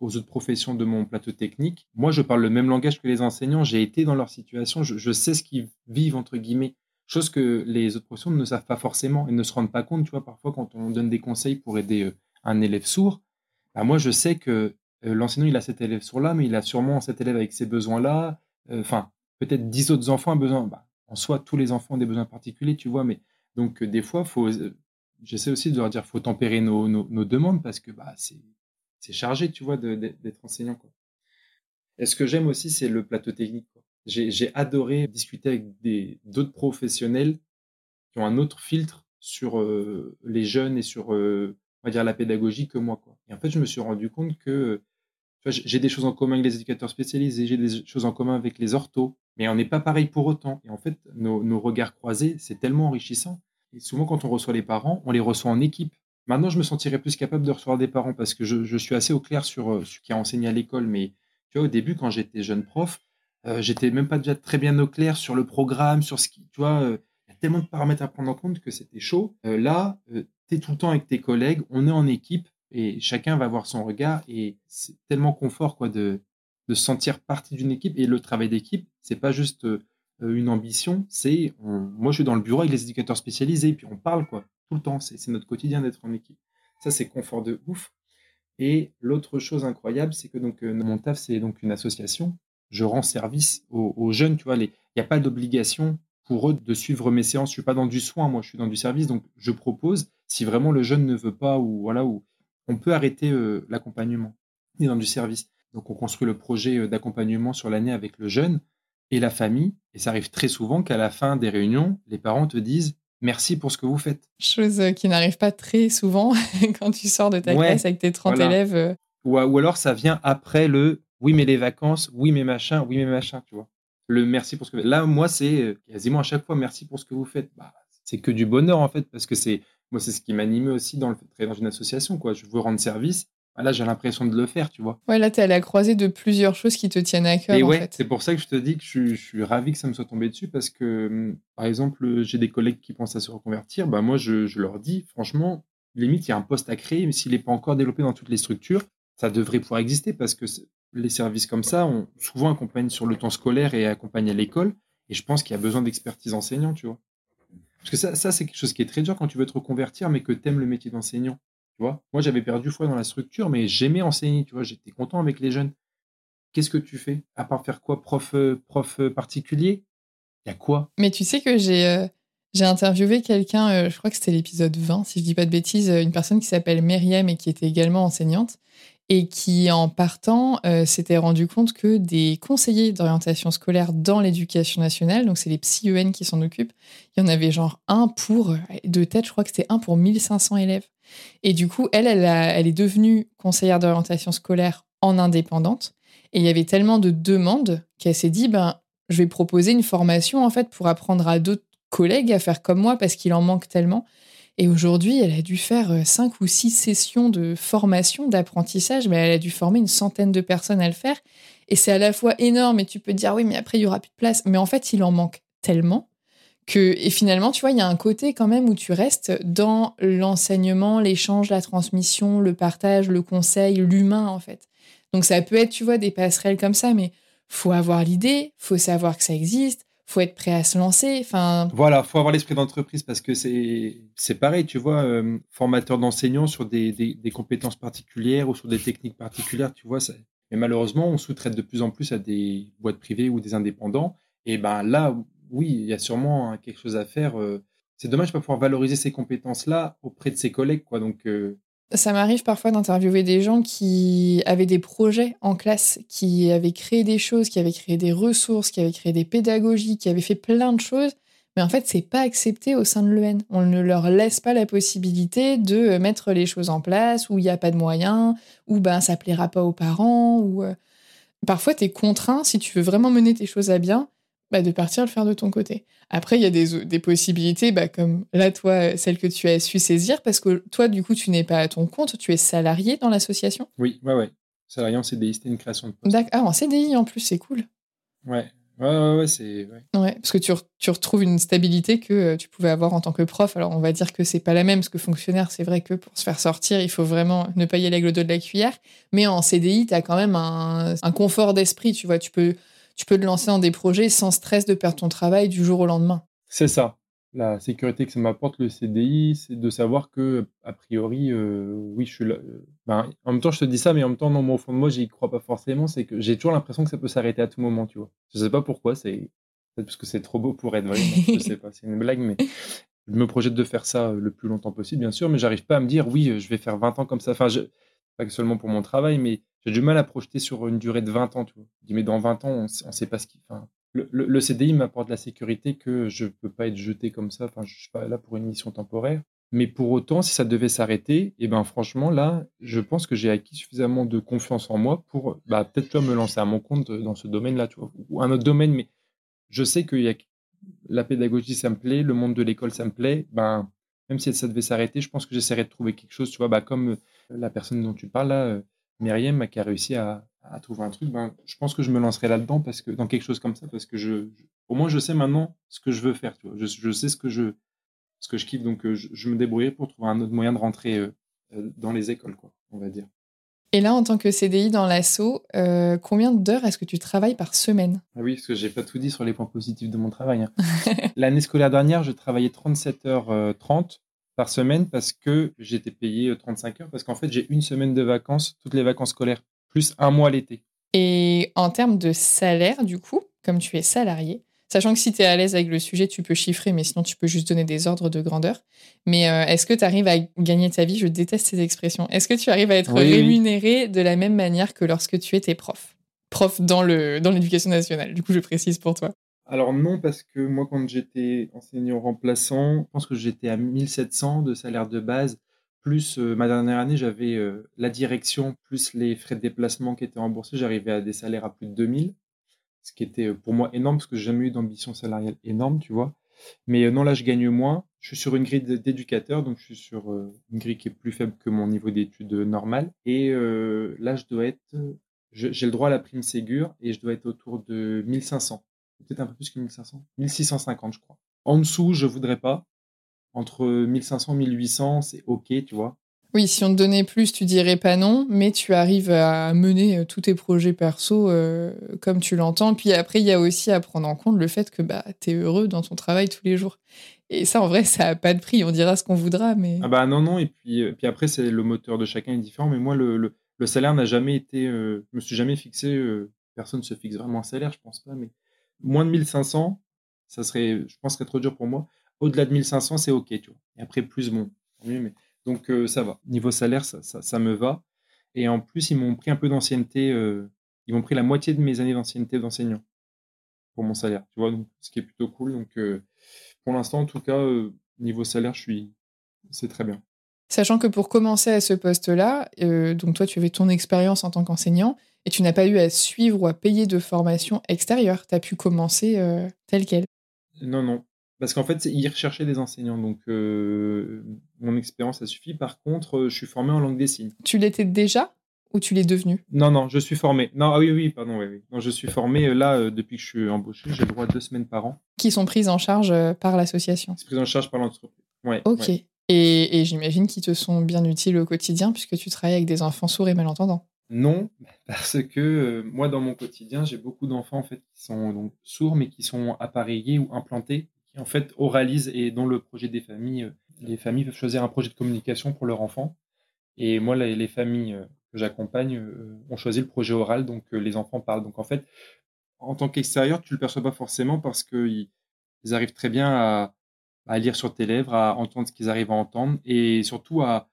aux autres professions de mon plateau technique, moi, je parle le même langage que les enseignants. J'ai été dans leur situation, je, sais ce qu'ils vivent, entre guillemets, chose que les autres professions ne savent pas forcément et ne se rendent pas compte. Tu vois, parfois, quand on donne des conseils pour aider euh, un élève sourd, bah, moi, je sais que euh, l'enseignant, il a cet élève sur là, mais il a sûrement cet élève avec ses besoins-là. Euh, enfin, peut-être dix autres enfants ont besoin. Bah, en soi, tous les enfants ont des besoins particuliers, tu vois, mais donc des fois, faut, j'essaie aussi de leur dire, faut tempérer nos, nos, demandes parce que bah, c'est chargé, tu vois, d'être enseignant. Quoi. Et ce que j'aime aussi, c'est le plateau technique. J'ai adoré discuter avec d'autres professionnels qui ont un autre filtre sur les jeunes et sur on va dire la pédagogie que moi. Quoi. Et en fait, je me suis rendu compte que j'ai des choses en commun avec les éducateurs spécialisés, j'ai des choses en commun avec les orthos, mais on n'est pas pareil pour autant. Et en fait, nos, regards croisés, c'est tellement enrichissant. Et souvent, quand on reçoit les parents, on les reçoit en équipe. Maintenant, je me sentirais plus capable de recevoir des parents parce que je, suis assez au clair sur euh, ce qui a enseigné à l'école. Mais tu vois, au début, quand j'étais jeune prof, euh, j'étais même pas déjà très bien au clair sur le programme, sur ce qui, tu vois, euh, il y a tellement de paramètres à prendre en compte que c'était chaud. là, tu es tout le temps avec tes collègues, on est en équipe, et chacun va avoir son regard et c'est tellement confort quoi de, de se sentir partie d'une équipe et le travail d'équipe c'est pas juste euh, une ambition c'est moi je suis dans le bureau avec les éducateurs spécialisés puis on parle quoi tout le temps. C'est notre quotidien d'être en équipe. Ça c'est confort de ouf. Et l'autre chose incroyable c'est que donc euh, mon taf c'est donc une association. Je rends service aux, jeunes tu vois il n'y a pas d'obligation pour eux de suivre mes séances. Je suis pas dans du soin moi je suis dans du service. Donc je propose si vraiment le jeune ne veut pas ou voilà ou on peut arrêter euh, l'accompagnement. On dans du service. Donc on construit le projet euh, d'accompagnement sur l'année avec le jeune et la famille. Et ça arrive très souvent qu'à la fin des réunions, les parents te disent merci pour ce que vous faites. Chose euh, qui n'arrive pas très souvent <laughs> quand tu sors de ta classe avec tes 30 élèves. Ou, ou, alors ça vient après le oui mais les vacances, oui mais machin, oui mais machin, tu vois. Le merci pour ce que vous faites. Là, moi, c'est quasiment à chaque fois merci pour ce que vous faites. Bah, c'est que du bonheur en fait, parce que c'est moi, c'est ce qui m'animait aussi dans le dans une association. Quoi. Je veux rendre service là, j'ai l'impression de le faire, tu vois. Ouais, là, tu es à la croisée de plusieurs choses qui te tiennent à cœur. Et en ouais, c'est pour ça que je te dis que je, je suis ravi que ça me soit tombé dessus parce que, hum, par exemple, j'ai des collègues qui pensent à se reconvertir. Bah, moi, je, je leur dis, franchement, limite, il y a un poste à créer, mais s'il n'est pas encore développé dans toutes les structures, ça devrait pouvoir exister parce que les services comme ça, on souvent accompagnent sur le temps scolaire et accompagnent à l'école. Et je pense qu'il y a besoin d'expertise enseignant, tu vois. Parce que ça, ça c'est quelque chose qui est très dur quand tu veux te reconvertir, mais que tu aimes le métier d'enseignant. Tu vois Moi, j'avais perdu foi dans la structure, mais j'aimais enseigner, tu vois. J'étais content avec les jeunes. Qu'est-ce que tu fais? À part faire quoi? Prof, euh, prof euh, particulier? Il y a quoi? Mais tu sais que j'ai euh, interviewé quelqu'un, je crois que c'était l'épisode 20, si je dis pas de bêtises, une personne qui s'appelle Myriam et qui était également enseignante et qui, en partant, s'était rendu compte que des conseillers d'orientation scolaire dans l'éducation nationale, donc c'est les psy-EN qui s'en occupent, il y en avait genre un pour, de tête, je crois que c'était un pour 1500 élèves. Et du coup, elle, elle, est devenue conseillère d'orientation scolaire en indépendante. Et il y avait tellement de demandes qu'elle s'est dit, ben, je vais proposer une formation en fait pour apprendre à d'autres collègues à faire comme moi parce qu'il en manque tellement. Et aujourd'hui, elle a dû faire euh, cinq ou six sessions de formation, d'apprentissage, mais elle a dû former une centaine de personnes à le faire. Et c'est à la fois énorme, et tu peux te dire, oui, mais après, il y aura plus de place. Mais en fait, il en manque tellement et finalement, tu vois, il y a un côté quand même où tu restes dans l'enseignement, l'échange, la transmission, le partage, le conseil, l'humain, en fait. Donc ça peut être, tu vois, des passerelles comme ça, mais faut avoir l'idée, faut savoir que ça existe, faut être prêt à se lancer. Enfin, Voilà, faut avoir l'esprit d'entreprise parce que c'est c'est pareil, tu vois, euh, formateur d'enseignants sur des, des, des compétences particulières ou sur des techniques particulières, tu vois. ça- Mais malheureusement, on sous-traite de plus en plus à des boîtes privées ou des indépendants. Et ben là, oui, il y a sûrement hein, quelque chose à faire. euh. C'est dommage de pas pouvoir valoriser ces compétences-là auprès de ses collègues, quoi. Donc, euh, ça m'arrive parfois d'interviewer des gens qui avaient des projets en classe, qui avaient créé des choses, qui avaient créé des ressources, qui avaient créé des pédagogies, qui avaient fait plein de choses. Mais en fait, c'est pas accepté au sein de l'EN. On ne leur laisse pas la possibilité de mettre les choses en place, où il n'y a pas de moyens, où ben, ça plaira pas aux parents, ou euh, parfois tu es contraint, si tu veux vraiment mener tes choses à bien, bah, de partir le faire de ton côté. Après, il y a des, des possibilités, bah, comme là, toi, celle que tu as su saisir, parce que toi, du coup, tu n'es pas à ton compte, tu es salarié dans l'association? oui, ouais, ouais. Salarié en CDI, c'était une création de poste. D'accord. Ah, en CDI en plus, c'est cool. Ouais, ouais, ouais, ouais, c'est. ouais. Ouais, parce que tu, re- tu retrouves une stabilité que euh, tu pouvais avoir en tant que prof. Alors, on va dire que c'est pas la même, parce que fonctionnaire, c'est vrai que pour se faire sortir, il faut vraiment ne pas y aller avec le dos de la cuillère. Mais en CDI, tu as quand même un, un confort d'esprit, tu vois. Tu peux, tu peux te lancer dans des projets sans stress de perdre ton travail du jour au lendemain. C'est ça. La sécurité que ça m'apporte, le CDI, c'est de savoir que, a priori, euh, oui, je suis là. euh, ben, en même temps, je te dis ça, mais en même temps, non, moi, au fond de moi, j'y crois pas forcément. C'est que j'ai toujours l'impression que ça peut s'arrêter à tout moment, tu vois. Je sais pas pourquoi, c'est peut-être parce que c'est trop beau pour être vrai. je sais pas, c'est une blague, mais je me projette de faire ça le plus longtemps possible, bien sûr, mais j'arrive pas à me dire, oui, euh, je vais faire 20 ans comme ça. Enfin, je... pas seulement pour mon travail, mais j'ai du mal à projeter sur une durée de 20 ans, tu vois. Je dis, mais dans 20 ans, on, on sait pas ce qui. Enfin, le, le- CDI m'apporte la sécurité que je peux pas être jeté comme ça. Je suis pas là pour une mission temporaire. Mais pour autant, si ça devait s'arrêter, et ben franchement, là, je pense que j'ai acquis suffisamment de confiance en moi pour bah, peut-être me lancer à mon compte dans ce domaine-là, tu vois, ou un autre domaine, mais je sais que y a... la pédagogie, ça me plaît, le monde de l'école, ça me plaît. Ben, même si ça devait s'arrêter, je pense que j'essaierai de trouver quelque chose, tu vois, bah, comme euh, la personne dont tu parles là, euh, Myriam, qui a réussi à, à trouver un truc, ben, je pense que je me lancerai là-dedans parce que dans quelque chose comme ça, parce que je, je- au moins je sais maintenant ce que je veux faire, tu vois. Je, je sais ce que je, ce que je kiffe, donc euh, je, je me débrouillerai pour trouver un autre moyen de rentrer euh, euh, dans les écoles, quoi, on va dire. Et là, en tant que CDI dans l'ASSO, euh, combien d'heures est-ce que tu travailles par semaine? Ah oui, parce que j'ai pas tout dit sur les points positifs de mon travail. hein. <laughs> L'année scolaire dernière, je travaillais 37 heures euh, 30 par semaine parce que j'étais payé euh, 35 heures parce qu'en fait, j'ai une semaine de vacances, toutes les vacances scolaires, plus un mois l'été. Et en termes de salaire, du coup, comme tu es salarié, sachant que si tu es à l'aise avec le sujet, tu peux chiffrer, mais sinon tu peux juste donner des ordres de grandeur. Mais euh, est-ce que tu arrives à gagner ta vie? Je déteste ces expressions. Est-ce que tu arrives à être Oui, oui. rémunéré de la même manière que lorsque tu étais prof? Prof dans le dans l'éducation nationale, du coup, je précise pour toi. Alors non, parce que moi, quand j'étais enseignant remplaçant, je pense que j'étais à 1700 de salaire de base, plus euh, ma dernière année, j'avais euh, la direction, plus les frais de déplacement qui étaient remboursés, j'arrivais à des salaires à plus de 2000, ce qui était euh, pour moi énorme, parce que j'ai jamais eu d'ambition salariale énorme, tu vois. Mais non, là, je gagne moins. Je suis sur une grille d'éducateur, donc je suis sur une grille qui est plus faible que mon niveau d'études normal. Et là, je dois être, j'ai le droit à la prime Ségur et je dois être autour de 1500. Peut-être un peu plus que 1500. 1650, je crois. En dessous, je voudrais pas. Entre 1500 et 1800, c'est OK, tu vois. Oui, si on te donnait plus, tu dirais pas non, mais tu arrives à mener euh, tous tes projets perso euh, comme tu l'entends. Puis après, il y a aussi à prendre en compte le fait que bah, tu es heureux dans ton travail tous les jours. Et ça, en vrai, ça n'a pas de prix. On dira ce qu'on voudra, mais... Ah bah non, non. Et puis, euh, puis après, c'est le moteur de chacun est différent. Mais moi, le, le, salaire n'a jamais été... je me suis jamais fixé... personne ne se fixe vraiment un salaire, je pense pas. Mais moins de 1500, ça serait, je pense, serait trop dur pour moi. Au-delà de 1500, c'est OK, tu vois. Et après, plus, bon. Donc euh, ça va. Niveau salaire, ça, me va. Et en plus, ils m'ont pris un peu d'ancienneté. Euh, ils m'ont pris la moitié de mes années d'ancienneté d'enseignant pour mon salaire. Tu vois, donc, ce qui est plutôt cool. Donc euh, pour l'instant, en tout cas, niveau salaire, je suis, c'est très bien. Sachant que pour commencer à ce poste-là, donc toi, tu avais ton expérience en tant qu'enseignant et tu n'as pas eu à suivre ou à payer de formation extérieure. Tu as pu commencer tel quel. Non, non. Parce qu'en fait, ils recherchaient des enseignants. Donc, euh, mon expérience a suffi. Par contre, euh, je suis formé en langue des signes. Tu l'étais déjà ou tu l'es devenu? Non, non, je suis formé. Non, ah oui, oui, pardon, oui, oui. Non, je suis formé euh, là depuis que je suis embauché. J'ai le droit à deux semaines par an. Qui sont prises en charge par l'association C'est pris en charge par l'entreprise. Ouais. Ok. Et, et j'imagine qu'ils te sont bien utiles au quotidien puisque tu travailles avec des enfants sourds et malentendants. Non, parce que moi, dans mon quotidien, j'ai beaucoup d'enfants qui sont donc sourds, mais qui sont appareillés ou implantés en fait oralise et dont le projet des familles, euh, les familles peuvent choisir un projet de communication pour leur enfant. Et moi, les, familles euh, que j'accompagne euh, ont choisi le projet oral, donc les enfants parlent. Donc en fait, en tant qu'extérieur, tu le perçois pas forcément parce qu'ils ils arrivent très bien à, lire sur tes lèvres, à entendre ce qu'ils arrivent à entendre et surtout à,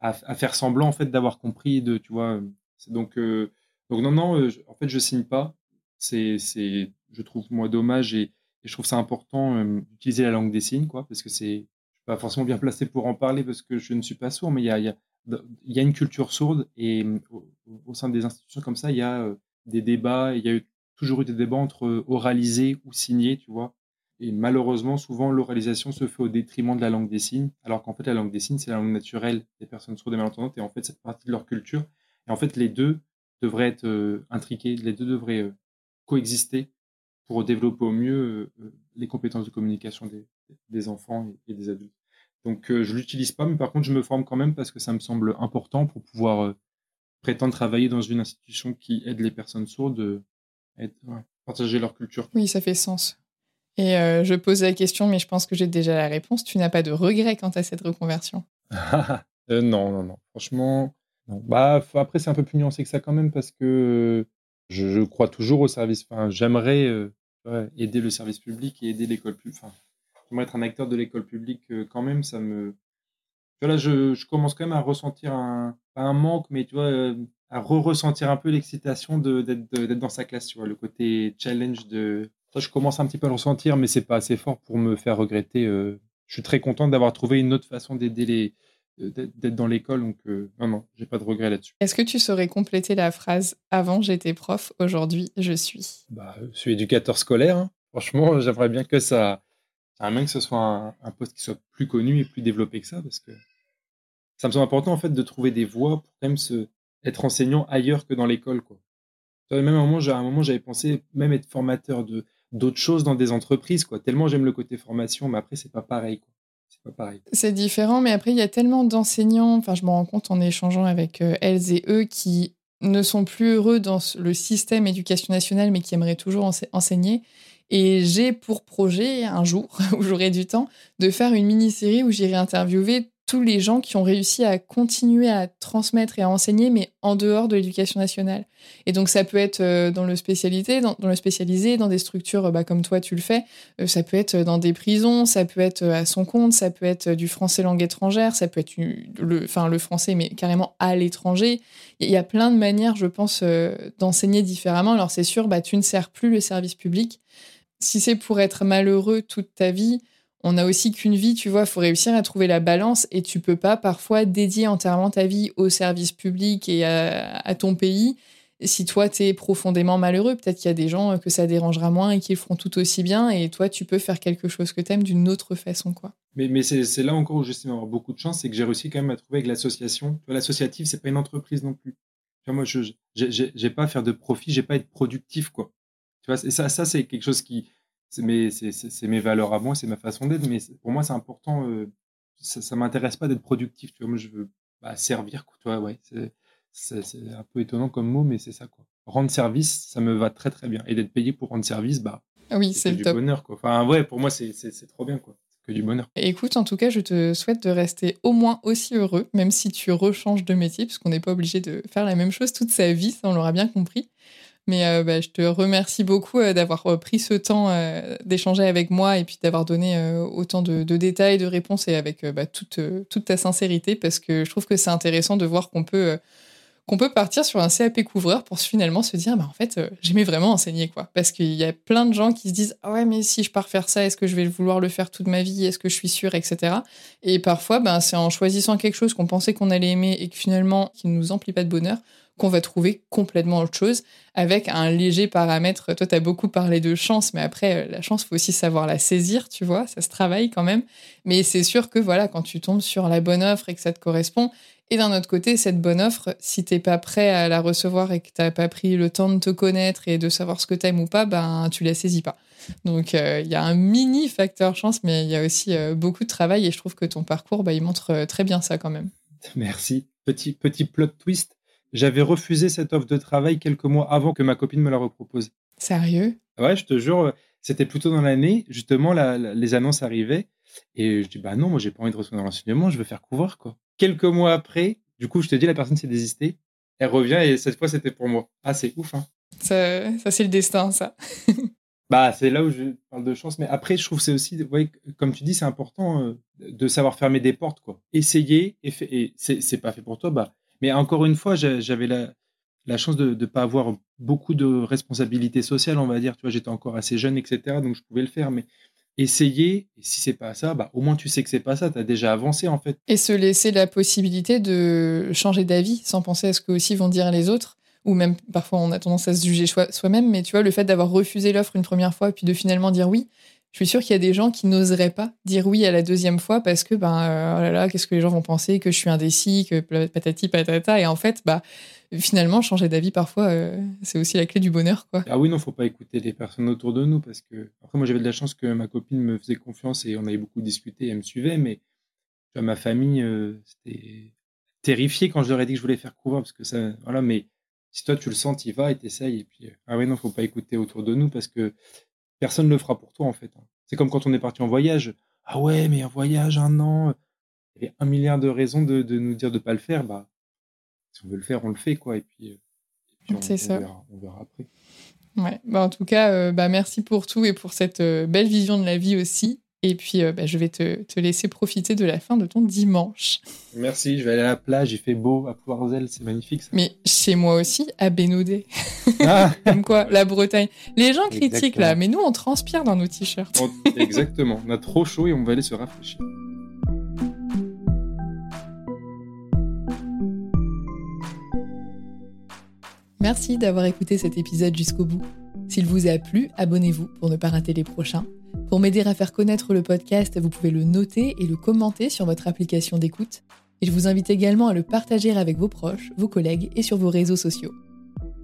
à, faire semblant en fait d'avoir compris. De, tu vois, donc donc non non, en fait je signe pas. C'est c'est je trouve moi dommage et je trouve ça important d'utiliser la langue des signes, quoi, parce que c'est, je suis pas forcément bien placé pour en parler parce que je ne suis pas sourd, mais il y a, y, a, une culture sourde et au, sein des institutions comme ça, il y a des débats, il y a toujours eu des débats entre oraliser ou signer, tu vois. Et malheureusement, souvent, l'oralisation se fait au détriment de la langue des signes, alors qu'en fait, la langue des signes, c'est la langue naturelle des personnes sourdes et malentendantes, et en fait, c'est partie de leur culture. Et en fait, les deux devraient être intriqués, les deux devraient coexister pour développer au mieux euh, les compétences de communication des, enfants et, des adultes. Donc, euh, je ne l'utilise pas, mais par contre, je me forme quand même parce que ça me semble important pour pouvoir euh, prétendre travailler dans une institution qui aide les personnes sourdes à partager leur culture. Oui, ça fait sens. Et je pose la question, mais je pense que j'ai déjà la réponse. Tu n'as pas de regret quant à cette reconversion? <laughs> Non, non, non. Franchement, Bah, après, c'est un peu plus nuancé que ça quand même parce que je, crois toujours au service. Enfin, j'aimerais aider le service public et aider l'école publique. Enfin, j'aimerais être un acteur de l'école publique quand même. Ça me. Là, je, commence quand même à ressentir un, manque, mais tu vois, à re-ressentir un peu l'excitation d'être dans sa classe. Tu vois, le côté challenge de. Ça, je commence un petit peu à le ressentir, mais c'est pas assez fort pour me faire regretter. je suis très content d'avoir trouvé une autre façon d'aider les, d'être dans l'école. Donc, euh, non, non, j'ai pas de regret là-dessus. Est-ce que tu saurais compléter la phrase Avant, j'étais prof, aujourd'hui, je suis? Bah, Je suis éducateur scolaire. Hein. Franchement, <laughs> j'aimerais bien que ça. J'aimerais bien que ce soit un, poste qui soit plus connu et plus développé que ça, parce que ça me semble important, en fait, de trouver des voies pour quand même se, être enseignant ailleurs que dans l'école, quoi. Même à un moment, à un moment, j'avais pensé même être formateur de d'autres choses dans des entreprises, quoi. Tellement j'aime le côté formation, mais après, c'est pas pareil, quoi pareil. C'est différent, mais après, il y a tellement d'enseignants, enfin, je me rends compte en échangeant avec euh, elles et eux qui ne sont plus heureux dans le système éducation nationale, mais qui aimeraient toujours enseigner. Et j'ai pour projet, un jour <laughs> où j'aurai du temps, de faire une mini-série où j'irai interviewer tous les gens qui ont réussi à continuer à transmettre et à enseigner, mais en dehors de l'éducation nationale. Et donc ça peut être euh, dans le spécialité, dans, le spécialisé, dans des structures bah, comme toi tu le fais. Euh, ça peut être dans des prisons, ça peut être à son compte, ça peut être du français langue étrangère, ça peut être le, enfin le français mais carrément à l'étranger. Il y a plein de manières, je pense, euh, d'enseigner différemment. Alors c'est sûr, bah tu ne sers plus le service public. Si c'est pour être malheureux toute ta vie, on a aussi qu'une vie, tu vois, faut réussir à trouver la balance et tu peux pas parfois dédier entièrement ta vie au service public et à, ton pays si toi, tu es profondément malheureux, peut-être qu'il y a des gens que ça dérangera moins et qui le feront tout aussi bien. Et toi, tu peux faire quelque chose que tu aimes d'une autre façon. quoi. Mais, c'est là encore où j'estime avoir beaucoup de chance, c'est que j'ai réussi quand même à trouver avec l'association. L'associative, c'est pas une entreprise non plus. Moi, je n'ai pas à faire de profit, j'ai pas à être productif. quoi. Tu vois, et ça, ça c'est quelque chose qui. C'est mes, mes valeurs à moi, c'est ma façon d'être. Mais pour moi, c'est important. Euh, ça, ça m'intéresse pas d'être productif. Tu vois, moi, je veux bah, servir. Quoi, ouais. C'est un peu étonnant comme mot, mais c'est ça. quoi. Rendre service, ça me va très très bien. Et d'être payé pour rendre service, bah, oui, c'est du bonheur. Quoi. Enfin, ouais, pour moi, c'est trop bien. quoi. Que du bonheur. Écoute, en tout cas, je te souhaite de rester au moins aussi heureux, même si tu rechanges de métier, parce qu'on n'est pas obligé de faire la même chose toute sa vie, ça on l'aura bien compris. Mais euh, bah, je te remercie beaucoup euh, d'avoir euh, pris ce temps d'échanger avec moi et puis d'avoir donné autant de, détails, de réponses et avec bah, toute, toute ta sincérité, parce que je trouve que c'est intéressant de voir qu'on peut qu'on peut partir sur un CAP couvreur pour finalement se dire, bah, en fait, j'aimais vraiment enseigner, quoi. Parce qu'il y a plein de gens qui se disent, ah ouais, mais si je pars faire ça, est-ce que je vais vouloir le faire toute ma vie? Est-ce que je suis sûre, etc. Et parfois, ben, c'est en choisissant quelque chose qu'on pensait qu'on allait aimer et que finalement, qui ne nous emplit pas de bonheur, qu'on va trouver complètement autre chose avec un léger paramètre. Toi, tu as beaucoup parlé de chance, mais après, euh, la chance, faut aussi savoir la saisir, tu vois, ça se travaille quand même. Mais c'est sûr que voilà, quand tu tombes sur la bonne offre et que ça te correspond, et d'un autre côté, cette bonne offre, si t'es pas prêt à la recevoir et que t'as pas pris le temps de te connaître et de savoir ce que t'aimes ou pas, ben tu la saisis pas. Donc euh, il y a un mini facteur chance, mais il y a aussi euh, beaucoup de travail et je trouve que ton parcours, bah, il montre très bien ça quand même. Merci. Petit petit plot twist. J'avais refusé cette offre de travail quelques mois avant que ma copine me la repropose. Sérieux? Ouais, je te jure, c'était plutôt dans l'année. Justement, les annonces arrivaient et je dis bah non, moi j'ai pas envie de retourner dans l'enseignement, je veux faire couvreur quoi quelques mois après, du coup, je te dis, la personne s'est désistée. Elle revient et cette fois, c'était pour moi. Ah, c'est ouf, hein. Ça, ça c'est le destin, ça. <laughs> bah, c'est là où je parle de chance. Mais après, je trouve c'est aussi, ouais, comme tu dis, c'est important euh, de savoir fermer des portes, quoi. Essayer et, et c'est pas fait pour toi, bah. Mais encore une fois, j'avais la, chance de ne pas avoir beaucoup de responsabilités sociales, on va dire. Tu vois, j'étais encore assez jeune, etc. Donc, je pouvais le faire. Mais essayer, et si c'est pas ça, bah, au moins tu sais que c'est pas ça, tu as déjà avancé en fait. Et se laisser la possibilité de changer d'avis sans penser à ce que aussi vont dire les autres, ou même parfois on a tendance à se juger soi-même, mais tu vois, le fait d'avoir refusé l'offre une première fois, puis de finalement dire oui, je suis sûre qu'il y a des gens qui n'oseraient pas dire oui à la deuxième fois parce que, ben, euh, oh là là, qu'est-ce que les gens vont penser, que je suis indécis, que patati patata, et en fait, bah, finalement, changer d'avis parfois, euh, c'est aussi la clé du bonheur. Quoi. Ah oui, non, faut pas écouter les personnes autour de nous parce que, après, moi j'avais de la chance que ma copine me faisait confiance et on avait beaucoup discuté et elle me suivait, mais ma famille, euh, c'était terrifié quand je leur ai dit que je voulais faire couvrir parce que ça, voilà, mais si toi tu le sens, tu y vas et t'essayes. Et puis, ah oui, non, faut pas écouter autour de nous parce que personne ne le fera pour toi en fait. Hein. C'est comme quand on est parti en voyage. Ah ouais, mais un voyage, un an, il y avait un milliard de raisons de, de nous dire de pas le faire. Bah, si on veut le faire, on le fait, quoi. Et puis, euh, on, ça. On, verra, après. Ouais. Bah, en tout cas, euh, bah, merci pour tout et pour cette euh, belle vision de la vie aussi. Et puis, bah, je vais te, te, laisser profiter de la fin de ton dimanche. Merci, je vais aller à la plage, il fait beau à Poirzel, c'est magnifique. Ça. Mais chez moi aussi, à Bénodet. Ah. <laughs> Comme quoi, la Bretagne. Les gens critiquent là, mais nous, on transpire dans nos t-shirts. Exactement, on a trop chaud et on va aller se rafraîchir. Merci d'avoir écouté cet épisode jusqu'au bout. S'il vous a plu, abonnez-vous pour ne pas rater les prochains. Pour m'aider à faire connaître le podcast, vous pouvez le noter et le commenter sur votre application d'écoute. Et je vous invite également à le partager avec vos proches, vos collègues et sur vos réseaux sociaux.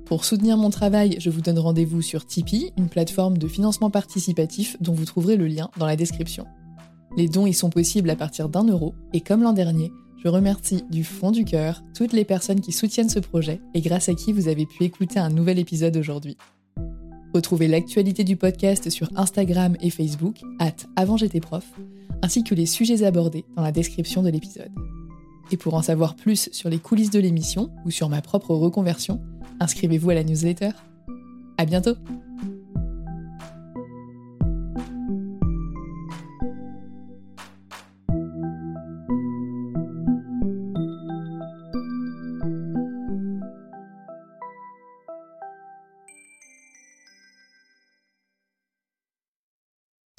Pour soutenir mon travail, je vous donne rendez-vous sur Tipeee, une plateforme de financement participatif dont vous trouverez le lien dans la description. Les dons y sont possibles à partir d'un euro et comme l'an dernier, je remercie du fond du cœur toutes les personnes qui soutiennent ce projet et grâce à qui vous avez pu écouter un nouvel épisode aujourd'hui. Retrouvez l'actualité du podcast sur Instagram et Facebook, at avant prof, ainsi que les sujets abordés dans la description de l'épisode. Et pour en savoir plus sur les coulisses de l'émission ou sur ma propre reconversion, inscrivez-vous à la newsletter. À bientôt!